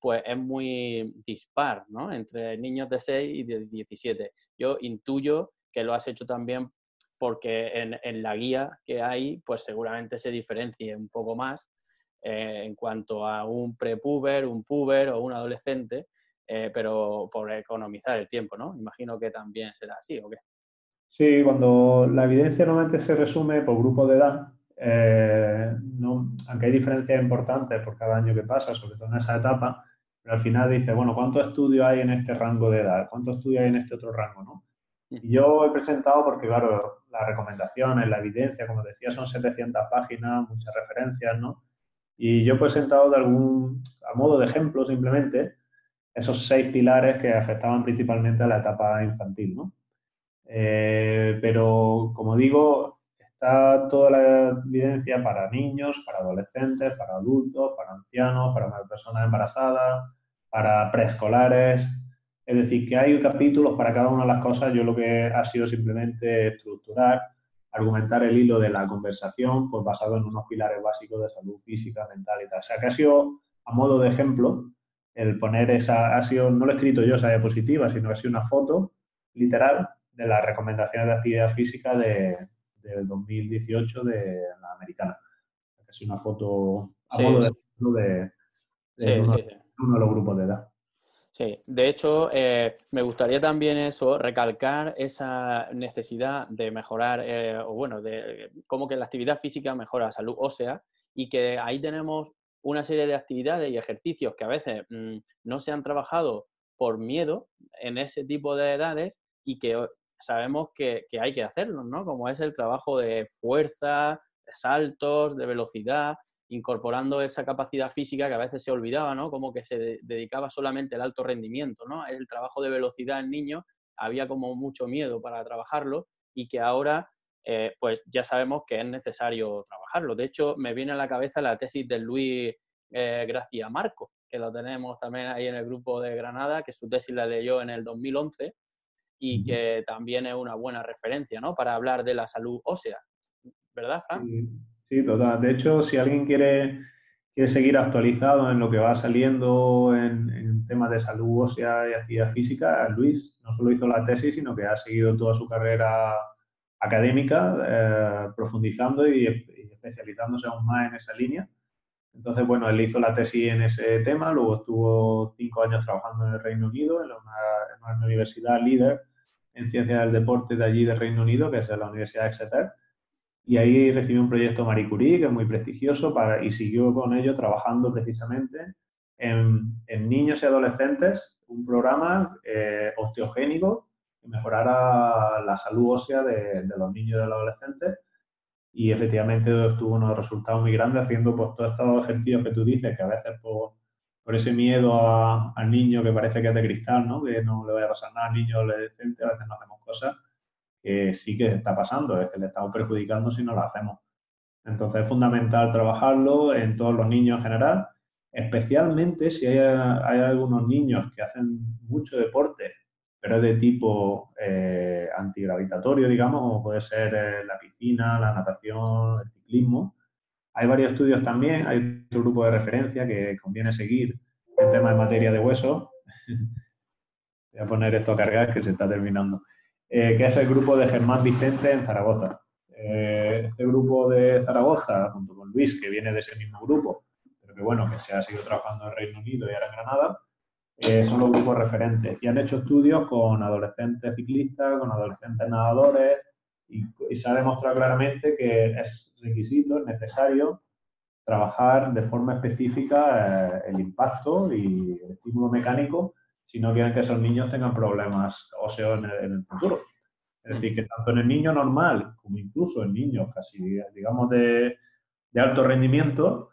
pues, es muy dispar, ¿no? Entre niños de 6 y de 17. Yo intuyo que lo has hecho también porque en, la guía que hay, pues seguramente se diferencie un poco más eh, en cuanto a un prepuber, un puber o un adolescente, eh, pero por economizar el tiempo, ¿no? Imagino que también será así, ¿o qué? Sí, cuando la evidencia normalmente se resume por grupo de edad, eh, aunque hay diferencias importantes por cada año que pasa, sobre todo en esa etapa, pero al final dice, bueno, ¿cuántos estudios hay en este rango de edad? ¿Cuántos estudios hay en este otro rango? ¿no? yo he presentado porque, claro, las recomendaciones, la evidencia, como decía, son 700 páginas, muchas referencias, ¿no? Y yo he presentado de algún, a modo de ejemplo simplemente, esos seis pilares que afectaban principalmente a la etapa infantil, ¿no? Eh, pero, como digo, está toda la evidencia para niños, para adolescentes, para adultos, para ancianos, para personas embarazadas, para preescolares, es decir, que hay capítulos para cada una de las cosas. Yo lo que ha sido simplemente estructurar, argumentar el hilo de la conversación, pues basado en unos pilares básicos de salud física, mental y tal. O sea, que ha sido, a modo de ejemplo, el poner esa, ha sido, no lo he escrito yo esa diapositiva, sino que ha sido una foto literal de las recomendaciones de actividad física de, del 2018 de la americana. Ha sido una foto a modo de de, en uno, de los grupos de edad. Sí, de hecho, eh, me gustaría también eso, recalcar esa necesidad de mejorar, eh, o bueno, de cómo que la actividad física mejora la salud ósea y que ahí tenemos una serie de actividades y ejercicios que a veces mm, no se han trabajado por miedo en ese tipo de edades y que sabemos que, hay que hacerlo, ¿no? Como es el trabajo de fuerza, de saltos, de velocidad, incorporando esa capacidad física que a veces se olvidaba, ¿no? Como que se dedicaba solamente al alto rendimiento, ¿no? El trabajo de velocidad en niños había como mucho miedo para trabajarlo y que ahora eh, pues ya sabemos que es necesario trabajarlo. De hecho, me viene a la cabeza la tesis de Luis eh, Gracia Marco, que lo tenemos también ahí en el grupo de Granada, que su tesis la leyó en el 2011 y que también es una buena referencia ¿no? para hablar de la salud ósea. ¿Verdad, Fran? Sí, total. De hecho, si alguien quiere, quiere seguir actualizado en lo que va saliendo en, en temas de salud ósea y actividad física, Luis no solo hizo la tesis, sino que ha seguido toda su carrera académica, eh, profundizando y, especializándose aún más en esa línea. Entonces, bueno, él hizo la tesis en ese tema, luego estuvo cinco años trabajando en el Reino Unido, en una, universidad líder en ciencias del deporte de allí del Reino Unido, que es la Universidad de Exeter, y ahí recibió un proyecto Marie Curie, que es muy prestigioso, para, y siguió con ello trabajando precisamente en, niños y adolescentes, un programa eh, osteogénico mejorara la salud ósea de, los niños y de los adolescentes. Y efectivamente obtuvo unos resultados muy grandes haciendo pues, todos estos ejercicios que tú dices, que a veces por, por ese miedo al niño que parece que es de cristal, ¿no? que no le vaya a pasar nada al niño adolescente, a veces no hacemos cosas que sí que está pasando, es que le estamos perjudicando si no lo hacemos. Entonces es fundamental trabajarlo en todos los niños en general, especialmente si hay, hay algunos niños que hacen mucho deporte pero es de tipo eh, antigravitatorio, digamos, como puede ser eh, la piscina, la natación, el ciclismo. Hay varios estudios también, hay otro grupo de referencia que conviene seguir en tema de materia de hueso. Voy a poner esto a cargar que se está terminando. Eh, que es el grupo de Germán Vicente en Zaragoza. este grupo de Zaragoza, junto con Luis, que viene de ese mismo grupo, pero que bueno, que se ha seguido trabajando en Reino Unido y ahora en Granada, eh, son los grupos referentes y han hecho estudios con adolescentes ciclistas, con adolescentes nadadores y, se ha demostrado claramente que es requisito, es necesario trabajar de forma específica eh, el impacto y el estímulo mecánico si no quieren que esos niños tengan problemas óseos en el, futuro. Es decir, que tanto en el niño normal como incluso en niños casi, digamos, de, de alto rendimiento,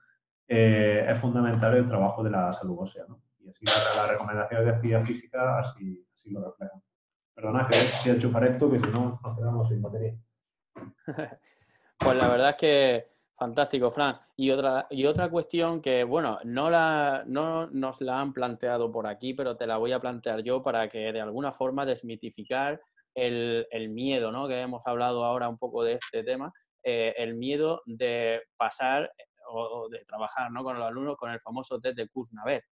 eh, es fundamental el trabajo de la salud ósea. ¿no? Y así las recomendaciones de actividad física así, así lo reflejan. Perdona que si enchufar esto, que si no nos quedamos sin batería. pues la verdad es que fantástico, Fran. Y otra, y otra cuestión que, bueno, no, la, no nos la han planteado por aquí, pero te la voy a plantear yo para que de alguna forma desmitificar el, el miedo, ¿no? Que hemos hablado ahora un poco de este tema, eh, el miedo de pasar o, de trabajar ¿no? con los alumnos con el famoso test de Kuznavet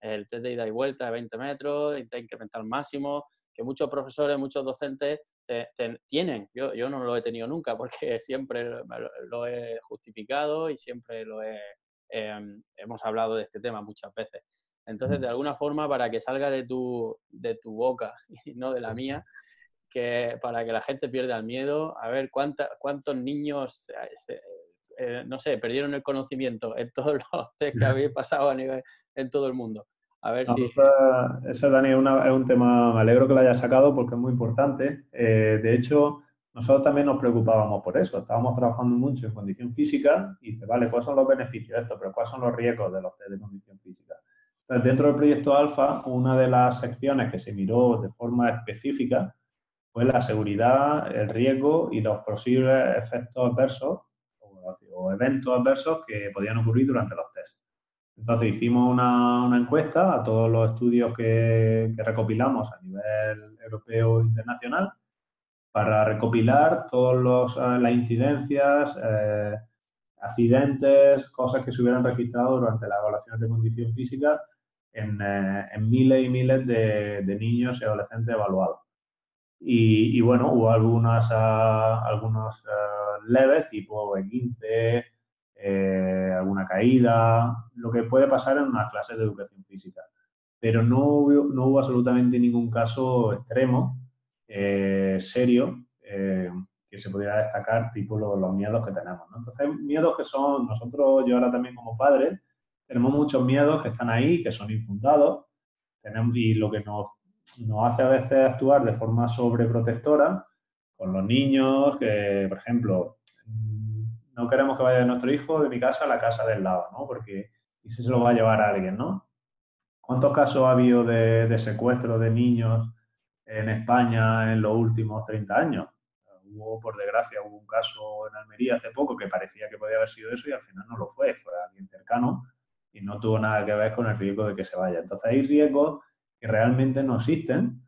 el test de ida y vuelta de 20 metros, incrementar máximo, que muchos profesores, muchos docentes tienen. Yo, yo no lo he tenido nunca porque siempre lo, he justificado y siempre lo he, em, hemos hablado de este tema muchas veces. Entonces, de alguna forma, para que salga de tu, de tu boca y no de la mía, que para que la gente pierda el miedo, a ver cuánta, cuántos niños, eh, no sé, perdieron el conocimiento en todos los test que habéis pasado a nivel, en todo el mundo. A ver si... Eso, Dani, es un tema, me alegro que lo hayas sacado porque es muy importante. Eh, de hecho, nosotros también nos preocupábamos por eso. Estábamos trabajando mucho en condición física y dice, vale, ¿cuáles son los beneficios de esto? Pero ¿cuáles son los riesgos de los test de condición física? Entonces, dentro del proyecto Alfa, una de las secciones que se miró de forma específica fue la seguridad, el riesgo y los posibles efectos adversos o eventos adversos que podían ocurrir durante los test. Entonces hicimos una, encuesta a todos los estudios que, recopilamos a nivel europeo e internacional para recopilar todas eh, las incidencias, eh, accidentes, cosas que se hubieran registrado durante las evaluaciones de condición física en, eh, miles y miles de, niños y adolescentes evaluados. Y, bueno, hubo algunas, algunos leves, tipo 15 eh, alguna caída, lo que puede pasar en unas clases de educación física. Pero no hubo, no hubo absolutamente ningún caso extremo, eh, serio, eh, que se pudiera destacar, tipo los, miedos que tenemos. Entonces, miedos que son, nosotros, yo ahora también como padre, tenemos muchos miedos que están ahí, que son infundados, y lo que nos, nos hace a veces actuar de forma sobreprotectora con los niños, que, por ejemplo, no queremos que vaya nuestro hijo de mi casa a la casa del lado, ¿no? Porque, ¿y si se lo va a llevar a alguien, no? ¿Cuántos casos ha habido de, de secuestro de niños en España en los últimos 30 años? Hubo, por desgracia, hubo un caso en Almería hace poco que parecía que podía haber sido eso y al final no lo fue, fue alguien cercano y no tuvo nada que ver con el riesgo de que se vaya. Entonces hay riesgos que realmente no existen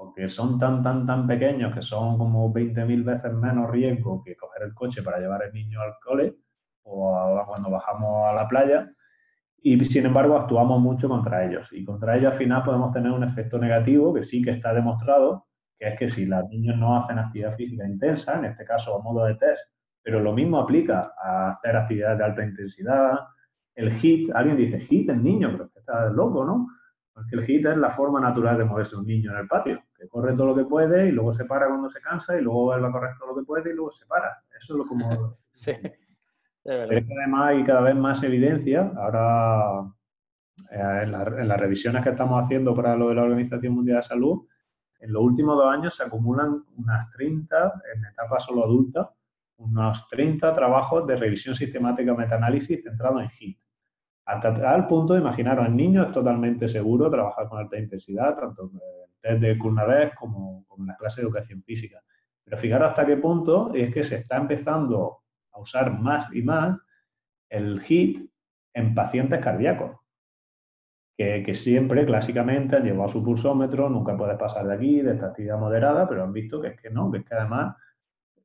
o que son tan, tan, tan pequeños que son como 20.000 veces menos riesgo que coger el coche para llevar al niño al cole o cuando bajamos a la playa y sin embargo actuamos mucho contra ellos y contra ellos al final podemos tener un efecto negativo que sí que está demostrado que es que si los niños no hacen actividad física intensa, en este caso a modo de test, pero lo mismo aplica a hacer actividades de alta intensidad, el HIT, alguien dice HIT en niño, pero está loco, ¿no? Porque el HIT es la forma natural de moverse un niño en el patio, que corre todo lo que puede y luego se para cuando se cansa y luego vuelve a correr todo lo que puede y luego se para. Eso es lo como... sí. Pero es que además hay cada vez más evidencia. Ahora, eh, en, en, las revisiones que estamos haciendo para lo de la Organización Mundial de Salud, en los últimos dos años se acumulan unas 30, en etapa solo adulta, unos 30 trabajos de revisión sistemática metaanálisis centrados en HIT. Hasta tal punto, imaginaros, en niños es totalmente seguro trabajar con alta intensidad, tanto en test de como en las clases de educación física. Pero fijaros hasta qué punto es que se está empezando a usar más y más el HIT en pacientes cardíacos que, siempre clásicamente han llevado su pulsómetro, nunca puedes pasar de aquí, de esta actividad moderada, pero han visto que es que no, que es que además,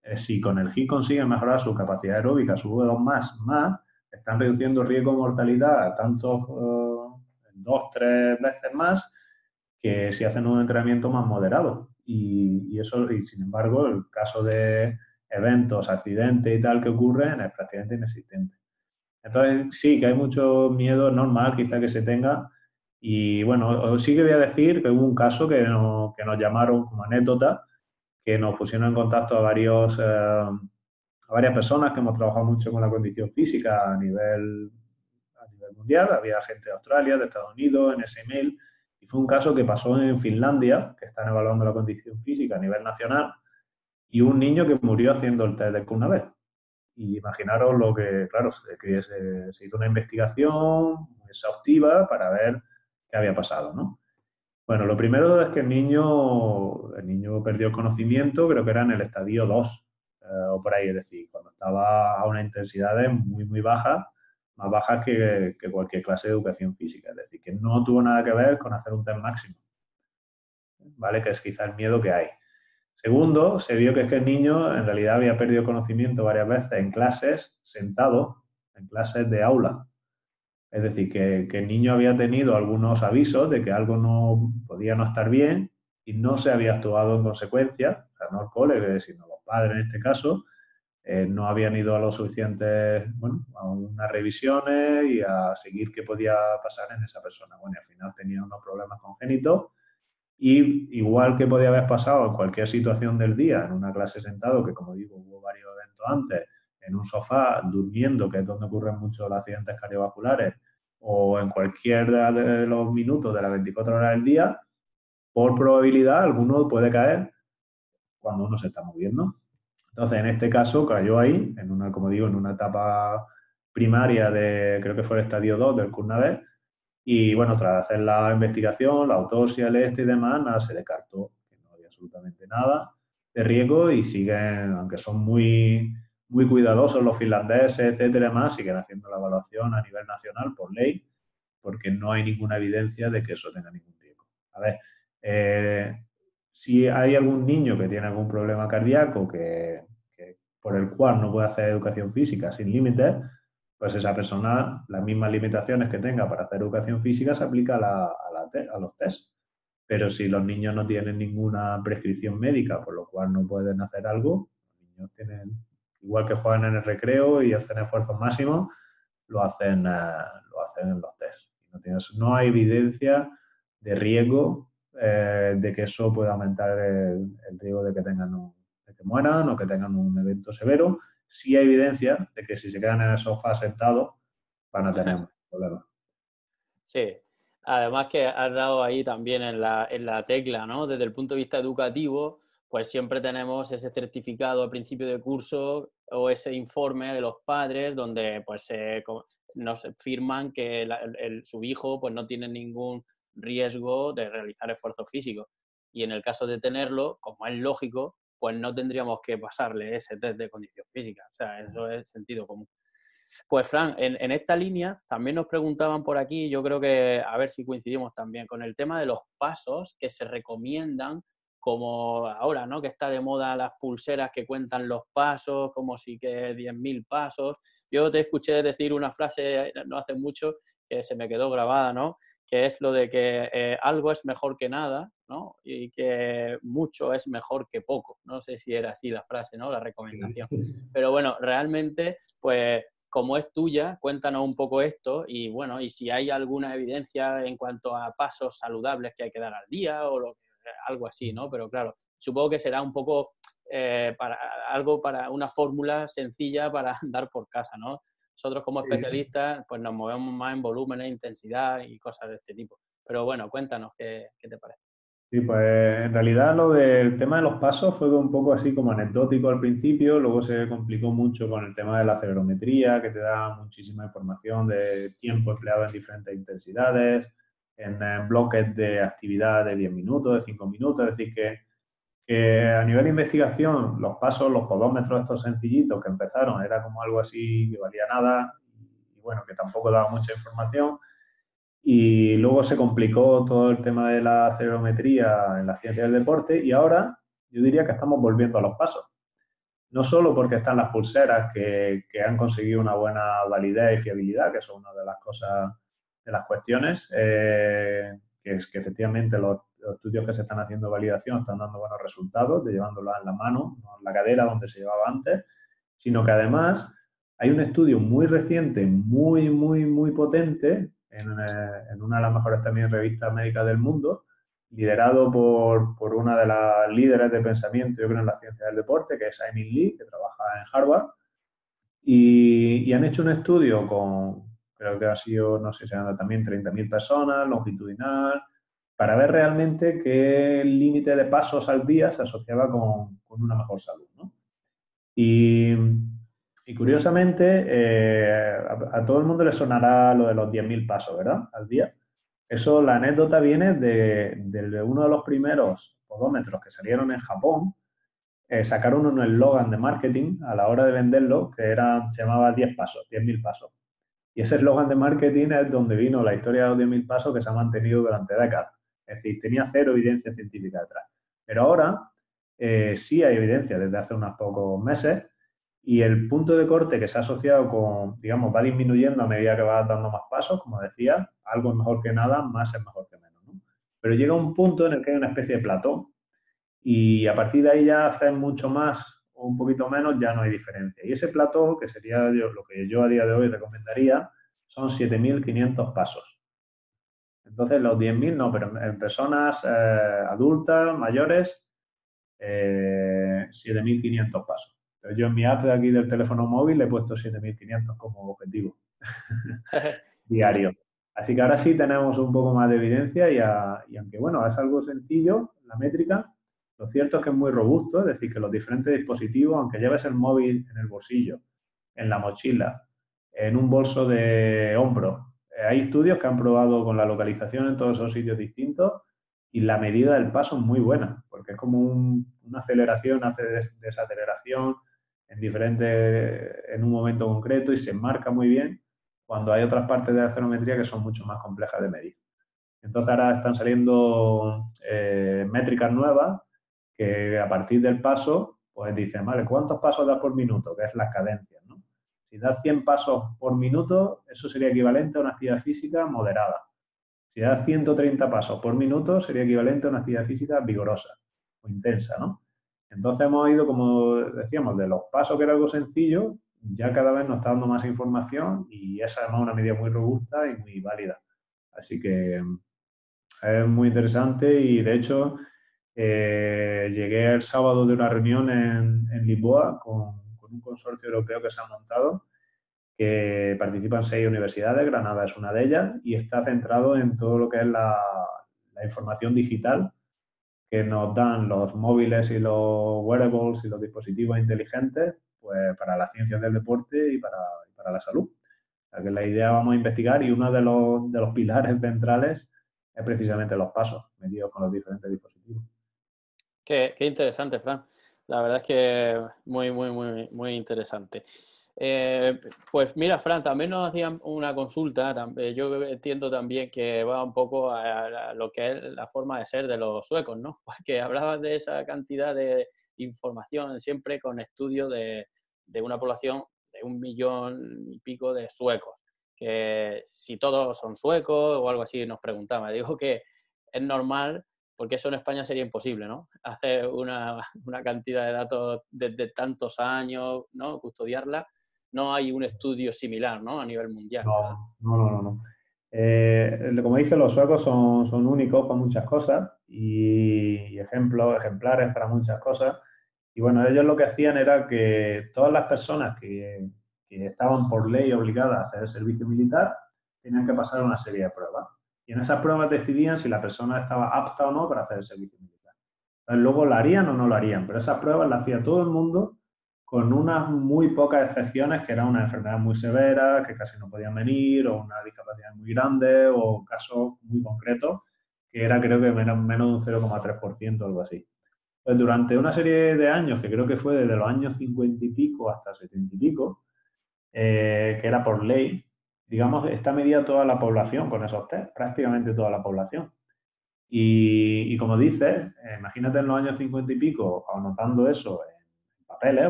eh, si con el HIT consiguen mejorar su capacidad aeróbica, su V2 más, más, están reduciendo el riesgo de mortalidad a tantos, eh, dos, tres veces más, que si hacen un entrenamiento más moderado. Y, y, eso, y sin embargo, el caso de eventos, accidentes y tal que ocurren es prácticamente inexistente. Entonces, sí, que hay mucho miedo normal quizá que se tenga y bueno, sí que voy a decir que hubo un caso que, que nos llamaron como anécdota, que nos pusieron en contacto a, varios, eh, a varias personas que hemos trabajado mucho con la condición física a nivel, a nivel mundial. Había gente de Australia, de Estados Unidos, en ese email. Y fue un caso que pasó en Finlandia, que están evaluando la condición física a nivel nacional, y un niño que murió haciendo el test de vez. Y imaginaros lo que, claro, se, se hizo una investigación exhaustiva para ver qué había pasado, ¿no? Bueno, lo primero es que el niño, el niño perdió el conocimiento, creo que era en el estadio 2 eh, o por ahí, es decir, cuando estaba a una intensidad muy, muy baja, más baja que, que, cualquier clase de educación física, es decir, que no tuvo nada que ver con hacer un test máximo, ¿vale? Que es quizá el miedo que hay. Segundo, se vio que es que el niño en realidad había perdido conocimiento varias veces en clases, sentado, en clases de aula, es decir, que, el niño había tenido algunos avisos de que algo no podía no estar bien y no se había actuado en consecuencia, o sea, no el cole, sino los padres en este caso, eh, no habían ido a los suficientes, bueno, a unas revisiones y a seguir qué podía pasar en esa persona. Bueno, al final tenía unos problemas congénitos y igual que podía haber pasado en cualquier situación del día, en una clase sentado, que como digo, hubo varios eventos antes, en un sofá durmiendo, que es donde ocurren muchos los accidentes cardiovasculares, o en cualquier de los minutos de las 24 horas del día, por probabilidad alguno puede caer cuando uno se está moviendo. Entonces, en este caso cayó ahí, en una, como digo, en una etapa primaria de, creo que fue el estadio 2 del Kurnaves, y bueno, tras hacer la investigación, la autopsia, el este y demás, nada, se descartó que no había absolutamente nada de riesgo y siguen, aunque son muy muy cuidadosos los finlandeses, etcétera, más, siguen haciendo la evaluación a nivel nacional por ley, porque no hay ninguna evidencia de que eso tenga ningún riesgo. A ver, eh, si hay algún niño que tiene algún problema cardíaco que, por el cual no puede hacer educación física sin límites, pues esa persona, las mismas limitaciones que tenga para hacer educación física se aplica a, los test. Pero si los niños no tienen ninguna prescripción médica, por lo cual no pueden hacer algo, igual que juegan en el recreo y hacen esfuerzos máximos, lo hacen, eh, lo hacen en los test. No, no hay evidencia de riesgo eh, de que eso pueda aumentar el, riesgo de que tengan un, de que mueran o que tengan un evento severo. Sí hay evidencia de que si se quedan en el sofá sentados van a tener problemas. Sí, además que has dado ahí también en la, en la tecla, ¿no? Desde el punto de vista educativo, pues siempre tenemos ese certificado al principio de curso o ese informe de los padres donde pues nos firman que su hijo pues no tiene ningún riesgo de realizar esfuerzo físico. Y en el caso de tenerlo, como es lógico, pues no tendríamos que pasarle ese test de condición física. O sea, eso es sentido común. Pues Fran, en, esta línea también nos preguntaban por aquí, yo creo que a ver si coincidimos también con el tema de los pasos que se recomiendan, como ahora, ¿no? Que está de moda las pulseras que cuentan los pasos, como si que 10.000 pasos. Yo te escuché decir una frase no hace mucho que se me quedó grabada, ¿no? Que es lo de que eh, algo es mejor que nada, ¿no? Y que mucho es mejor que poco. No sé si era así la frase, ¿no? La recomendación. Pero bueno, realmente, pues como es tuya, cuéntanos un poco esto y bueno, y si hay alguna evidencia en cuanto a pasos saludables que hay que dar al día o lo, algo así, ¿no? Pero claro, supongo que será un poco eh, para algo para una fórmula sencilla para andar por casa, ¿no? Nosotros como especialistas pues nos movemos más en volúmenes, intensidad y cosas de este tipo. Pero bueno, cuéntanos qué, te parece. Sí, pues en realidad lo del tema de los pasos fue un poco así como anecdótico al principio, luego se complicó mucho con el tema de la acelerometría, que te da muchísima información de tiempo empleado en diferentes intensidades, en, bloques de actividad de 10 minutos, de 5 minutos, es decir, que que a nivel de investigación, los pasos, los podómetros estos sencillitos que empezaron, era como algo así que valía nada y bueno, que tampoco daba mucha información. Y luego se complicó todo el tema de la acelerometría en la ciencia del deporte y ahora yo diría que estamos volviendo a los pasos. No solo porque están las pulseras que, que han conseguido una buena validez y fiabilidad, que son una de las cosas, de las cuestiones, eh, que es que efectivamente los los estudios que se están haciendo validación están dando buenos resultados, de llevándola en la mano, no en la cadera donde se llevaba antes, sino que además hay un estudio muy reciente, muy, muy, muy potente, en, eh, una de las mejores también revistas médicas del mundo, liderado por, una de las líderes de pensamiento, yo creo, en la ciencia del deporte, que es Amy Lee, que trabaja en Harvard, y, han hecho un estudio con, creo que ha sido, no sé si han también 30.000 personas, longitudinal, para ver realmente qué límite de pasos al día se asociaba con, una mejor salud. Y, curiosamente, eh, a, todo el mundo le sonará lo de los 10.000 pasos, ¿verdad? Al día. Eso, la anécdota viene de, uno de los primeros podómetros que salieron en Japón. Eh, sacaron un eslogan de marketing a la hora de venderlo que era, se llamaba 10 pasos, 10.000 pasos. Y ese eslogan de marketing es donde vino la historia de los 10.000 pasos que se ha mantenido durante décadas. Es decir, tenía cero evidencia científica detrás. Pero ahora eh, sí hay evidencia desde hace unos pocos meses y el punto de corte que se ha asociado con, digamos, va disminuyendo a medida que va dando más pasos, como decía, algo es mejor que nada, más es mejor que menos. Pero llega un punto en el que hay una especie de plató y a partir de ahí ya hacer mucho más o un poquito menos ya no hay diferencia. Y ese plató, que sería lo que yo a día de hoy recomendaría, son 7.500 pasos. Entonces, los 10.000 no, pero en personas eh, adultas, mayores, 7.500 eh, pasos. yo en mi app de aquí del teléfono móvil le he puesto 7.500 como objetivo diario. Así que ahora sí tenemos un poco más de evidencia y, y, aunque bueno, es algo sencillo, la métrica, lo cierto es que es muy robusto, es decir, que los diferentes dispositivos, aunque lleves el móvil en el bolsillo, en la mochila, en un bolso de hombro, hay estudios que han probado con la localización en todos esos sitios distintos y la medida del paso es muy buena, porque es como una aceleración, hace desaceleración en diferentes, en un momento concreto y se marca muy bien cuando hay otras partes de la acelerometría que son mucho más complejas de medir. Entonces ahora están saliendo eh, métricas nuevas que a partir del paso, pues dicen, vale, ¿cuántos pasos da por minuto? Que es la cadencia. Si das 100 pasos por minuto, eso sería equivalente a una actividad física moderada. Si das 130 pasos por minuto, sería equivalente a una actividad física vigorosa o intensa, ¿no? Entonces hemos ido, como decíamos, de los pasos que era algo sencillo, ya cada vez nos está dando más información y esa es una medida muy robusta y muy válida. Así que es muy interesante y de hecho eh, llegué el sábado de una reunión en, Lisboa con, un consorcio europeo que se ha montado que participan seis universidades, Granada es una de ellas, y está centrado en todo lo que es la, información digital que nos dan los móviles y los wearables y los dispositivos inteligentes pues, para las ciencias del deporte y para, para la salud. O que la idea vamos a investigar y uno de los, de los pilares centrales es precisamente los pasos medidos con los diferentes dispositivos. Qué, qué interesante, Fran. La verdad es que muy, muy, muy, muy interesante. Eh, pues mira, Fran, también nos hacían una consulta. Yo entiendo también que va un poco a, lo que es la forma de ser de los suecos, ¿no? Porque hablabas de esa cantidad de información siempre con estudios de, de una población de un millón y pico de suecos. Que si todos son suecos o algo así, nos preguntaba. Digo que es normal porque eso en España sería imposible, ¿no? Hacer una, una cantidad de datos desde tantos años, ¿no? Custodiarla no hay un estudio similar ¿no? a nivel mundial. No, no, no. no. Eh, como dice, los suecos son, son únicos para muchas cosas y, ejemplos, ejemplares para muchas cosas. Y bueno, ellos lo que hacían era que todas las personas que, que estaban por ley obligadas a hacer el servicio militar tenían que pasar una serie de pruebas. Y en esas pruebas decidían si la persona estaba apta o no para hacer el servicio militar. Entonces, luego lo harían o no lo harían, pero esas pruebas las hacía todo el mundo con unas muy pocas excepciones, que era una enfermedad muy severa, que casi no podían venir, o una discapacidad muy grande, o casos muy concretos, que era creo que menos, de un 0,3% o algo así. Pues durante una serie de años, que creo que fue desde los años 50 y pico hasta 70 y pico, eh, que era por ley, digamos, está medida toda la población con esos test, prácticamente toda la población. Y, como dices, eh, imagínate en los años 50 y pico, anotando eso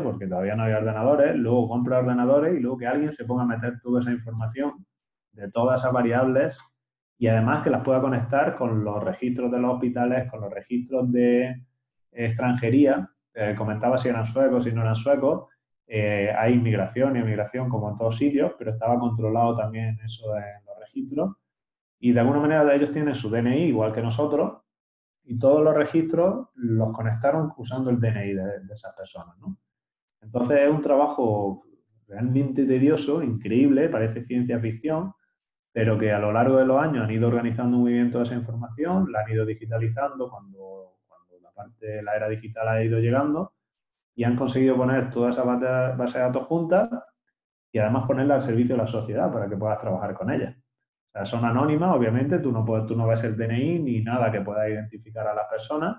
porque todavía no había ordenadores, luego compra ordenadores y luego que alguien se ponga a meter toda esa información de todas esas variables y además que las pueda conectar con los registros de los hospitales, con los registros de extranjería. Eh, comentaba si eran suecos, si no eran suecos. Eh, hay inmigración y inmigración como en todos sitios, pero estaba controlado también eso en los registros. Y de alguna manera ellos tienen su DNI igual que nosotros y todos los registros los conectaron usando el DNI de, de esas personas. ¿no? Entonces es un trabajo realmente tedioso, increíble, parece ciencia ficción, pero que a lo largo de los años han ido organizando muy bien toda esa información, la han ido digitalizando cuando, cuando la parte de la era digital ha ido llegando y han conseguido poner toda esa base de datos juntas y además ponerla al servicio de la sociedad para que puedas trabajar con ella. O sea, son anónimas, obviamente, tú no, puedes, tú no ves el DNI ni nada que pueda identificar a las personas,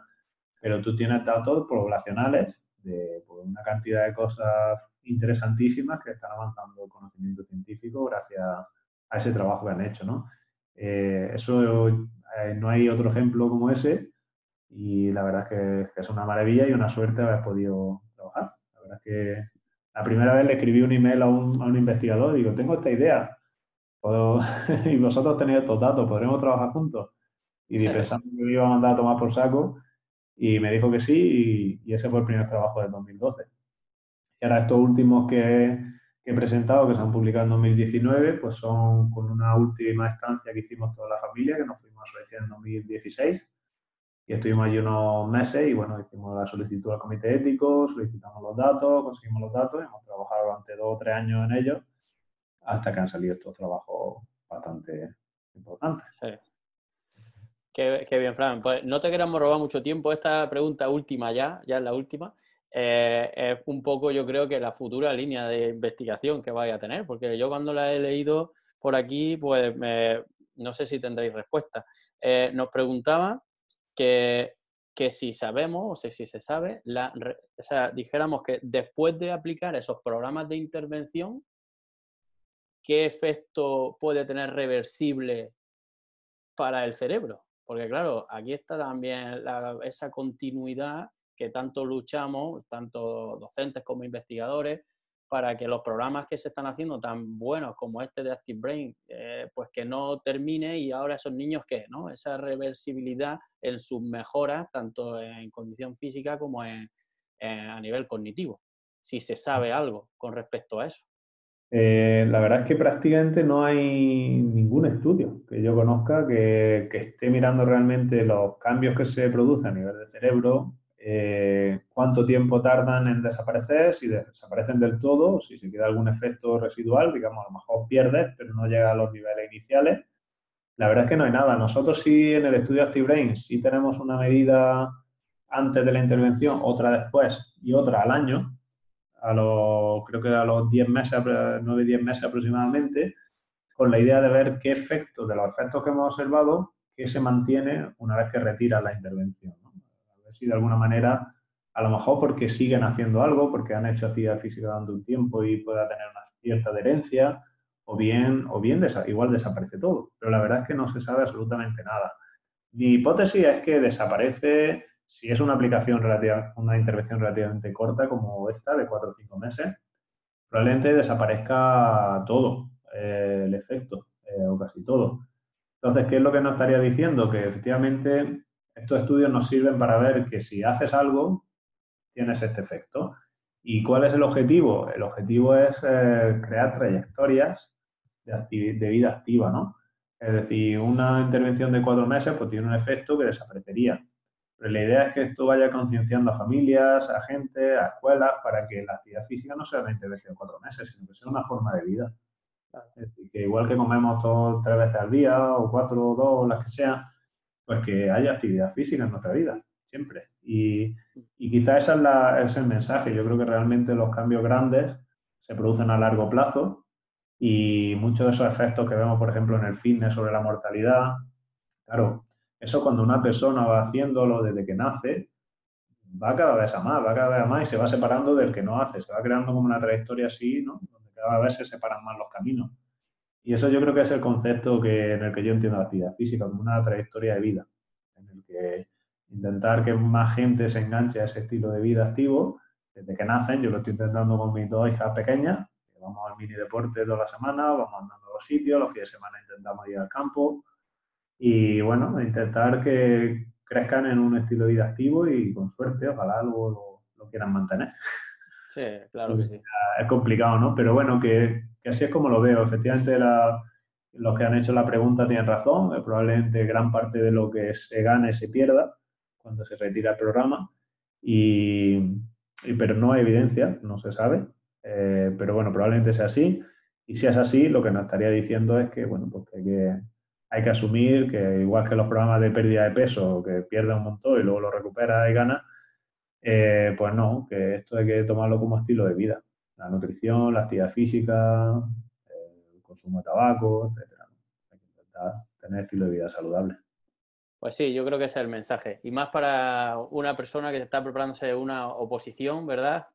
pero tú tienes datos poblacionales de pues, una cantidad de cosas interesantísimas que están avanzando el conocimiento científico gracias a ese trabajo que han hecho, ¿no? Eh, eso eh, no hay otro ejemplo como ese y la verdad es que, es una maravilla y una suerte haber podido trabajar. La verdad es que la primera vez le escribí un email a un, a un investigador y digo, tengo esta idea y vosotros tenéis estos datos, ¿podremos trabajar juntos? Y pensando que me iba a mandar a tomar por saco y me dijo que sí y, ese fue el primer trabajo de 2012. Y ahora estos últimos que, he presentado, que se han publicado en 2019, pues son con una última estancia que hicimos toda la familia, que nos fuimos a Suecia en 2016 y estuvimos allí unos meses y bueno, hicimos la solicitud al comité ético, solicitamos los datos, conseguimos los datos, hemos trabajado durante dos o tres años en ellos hasta que han salido estos trabajos bastante importantes. Qué, bien, Fran. Pues no te queremos robar mucho tiempo. Esta pregunta última ya, ya es la última. Eh, es un poco, yo creo que la futura línea de investigación que vaya a tener, porque yo cuando la he leído por aquí, pues no sé si tendréis respuesta. Eh, nos preguntaba que, que, si sabemos, o sea, si se sabe, la, dijéramos que después de aplicar esos programas de intervención, ¿qué efecto puede tener reversible para el cerebro? Porque claro, aquí está también esa continuidad que tanto luchamos, tanto docentes como investigadores, para que los programas que se están haciendo tan buenos como este de Active Brain, eh, pues que no termine y ahora esos niños que, ¿no? Esa reversibilidad en sus mejoras, tanto en condición física como en, a nivel cognitivo, si se sabe algo con respecto a eso. Eh, la verdad es que prácticamente no hay ningún estudio que yo conozca que, esté mirando realmente los cambios que se producen a nivel de cerebro, eh, cuánto tiempo tardan en desaparecer, si desaparecen del todo, si se queda algún efecto residual, digamos, a lo mejor pierdes, pero no llega a los niveles iniciales. La verdad es que no hay nada. Nosotros sí en el estudio ActiveBrain sí tenemos una medida antes de la intervención, otra después y otra al año, a los, creo que a los 10 meses, 9-10 meses aproximadamente, con la idea de ver qué efectos, de los efectos que hemos observado, que se mantiene una vez que retira la intervención. A ver si de alguna manera, a lo mejor porque siguen haciendo algo, porque han hecho actividad física durante un tiempo y pueda tener una cierta adherencia, o bien, o bien igual desaparece todo. Pero la verdad es que no se sabe absolutamente nada. Mi hipótesis es que desaparece si es una aplicación relativa, una intervención relativamente corta como esta, de 4 o 5 meses, probablemente desaparezca todo eh, el efecto, eh, o casi todo. Entonces, ¿qué es lo que nos estaría diciendo? Que efectivamente estos estudios nos sirven para ver que si haces algo, tienes este efecto. ¿Y cuál es el objetivo? El objetivo es eh, crear trayectorias de, de, vida activa, ¿no? Es decir, una intervención de cuatro meses pues tiene un efecto que desaparecería. Pero la idea es que esto vaya concienciando a familias, a gente, a escuelas, para que la actividad física no sea una intervención de cuatro meses, sino que sea una forma de vida. Es decir, que igual que comemos todos tres veces al día, o cuatro, o dos, las que sean, pues que haya actividad física en nuestra vida, siempre. Y, y quizá ese es, la, es el mensaje. Yo creo que realmente los cambios grandes se producen a largo plazo y muchos de esos efectos que vemos, por ejemplo, en el fitness sobre la mortalidad, claro, eso cuando una persona va haciéndolo desde que nace, va cada vez a más, va cada vez a más y se va separando del que no hace, se va creando como una trayectoria así, ¿no? Donde cada vez se separan más los caminos. Y eso yo creo que es el concepto que, en el que yo entiendo la actividad física, como una trayectoria de vida, en el que intentar que más gente se enganche a ese estilo de vida activo desde que nacen. Yo lo estoy intentando con mis dos hijas pequeñas, vamos al mini deporte toda la semana, vamos andando a los sitios, los fines de semana intentamos ir al campo, y bueno, intentar que crezcan en un estilo de vida activo y con suerte, ojalá luego lo, quieran mantener. Sí, claro que sí. Es complicado, ¿no? Pero bueno, que, así es como lo veo. Efectivamente, los que han hecho la pregunta tienen razón. Eh, probablemente gran parte de lo que se gane se pierda cuando se retira el programa. Y, pero no hay evidencia, no se sabe. Eh, pero bueno, probablemente sea así. Y si es así, lo que nos estaría diciendo es que, bueno, pues que hay que hay que asumir que igual que los programas de pérdida de peso, que pierde un montón y luego lo recupera y gana, eh, pues no, que esto hay que tomarlo como estilo de vida. La nutrición, la actividad física, el consumo de tabaco, etc. Hay que intentar tener estilo de vida saludable. Pues sí, yo creo que ese es el mensaje. Y más para una persona que está preparándose una oposición, ¿verdad?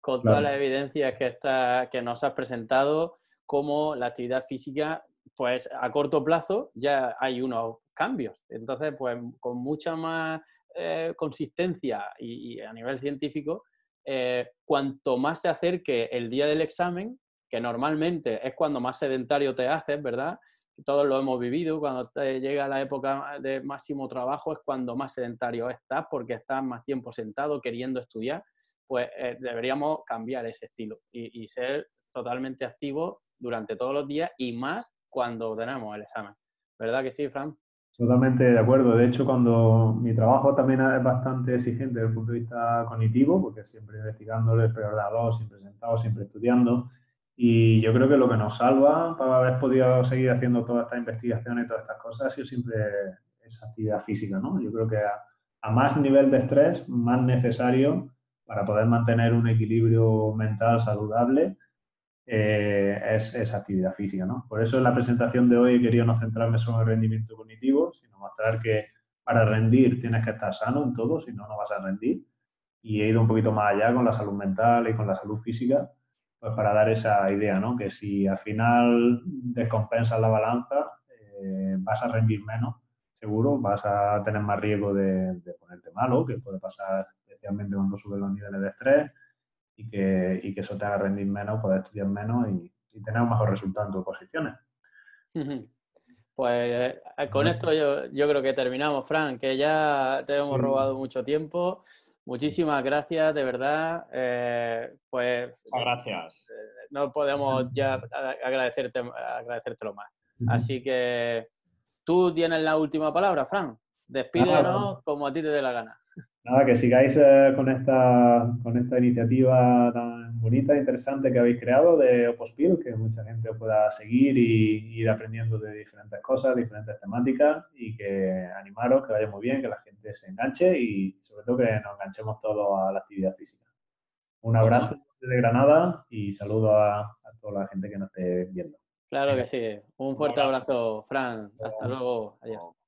Con todas las evidencias que, está, que nos has presentado, como la actividad física pues a corto plazo ya hay unos cambios. Entonces, pues con mucha más eh, consistencia y, a nivel científico, eh, cuanto más se acerque el día del examen, que normalmente es cuando más sedentario te haces, ¿verdad? Todos lo hemos vivido, cuando te llega la época de máximo trabajo es cuando más sedentario estás porque estás más tiempo sentado queriendo estudiar, pues eh, deberíamos cambiar ese estilo y, y ser totalmente activos durante todos los días y más cuando tenemos el examen. ¿Verdad que sí, Fran? Totalmente de acuerdo. De hecho, cuando mi trabajo también es bastante exigente desde el punto de vista cognitivo, porque siempre investigando el ordenador, siempre sentado, siempre estudiando. Y yo creo que lo que nos salva para haber podido seguir haciendo todas estas investigaciones y todas estas cosas ha sido siempre esa actividad física, ¿no? Yo creo que a más nivel de estrés, más necesario para poder mantener un equilibrio mental saludable eh, es, esa actividad física. ¿no? Por eso en la presentación de hoy he querido no centrarme solo en el rendimiento cognitivo, sino mostrar que para rendir tienes que estar sano en todo, si no, no vas a rendir. Y he ido un poquito más allá con la salud mental y con la salud física, pues para dar esa idea, ¿no? que si al final descompensas la balanza, eh, vas a rendir menos, seguro, vas a tener más riesgo de, de ponerte malo, que puede pasar especialmente cuando suben los niveles de estrés y que, y que eso te haga rendir menos, poder estudiar menos y, tener un mejor resultado en tus posiciones. Pues eh, con esto yo, yo, creo que terminamos, Fran, que ya te hemos robado mucho tiempo. muchísimas gracias, de verdad. Eh, pues. gracias. Eh, no podemos ya agradecerte, agradecértelo más. Así que tú tienes la última palabra, Fran. Despídenos como a ti te dé la gana. Nada, que sigáis eh, con, esta, con esta iniciativa tan bonita e interesante que habéis creado de Opospil, que mucha gente pueda seguir y ir aprendiendo de diferentes cosas, diferentes temáticas y que animaros, que vaya muy bien, que la gente se enganche y sobre todo que nos enganchemos todos a la actividad física. Un abrazo desde Granada y saludo a, a toda la gente que nos esté viendo. Claro que sí. Un fuerte abrazo, Fran. Hasta luego. Adiós.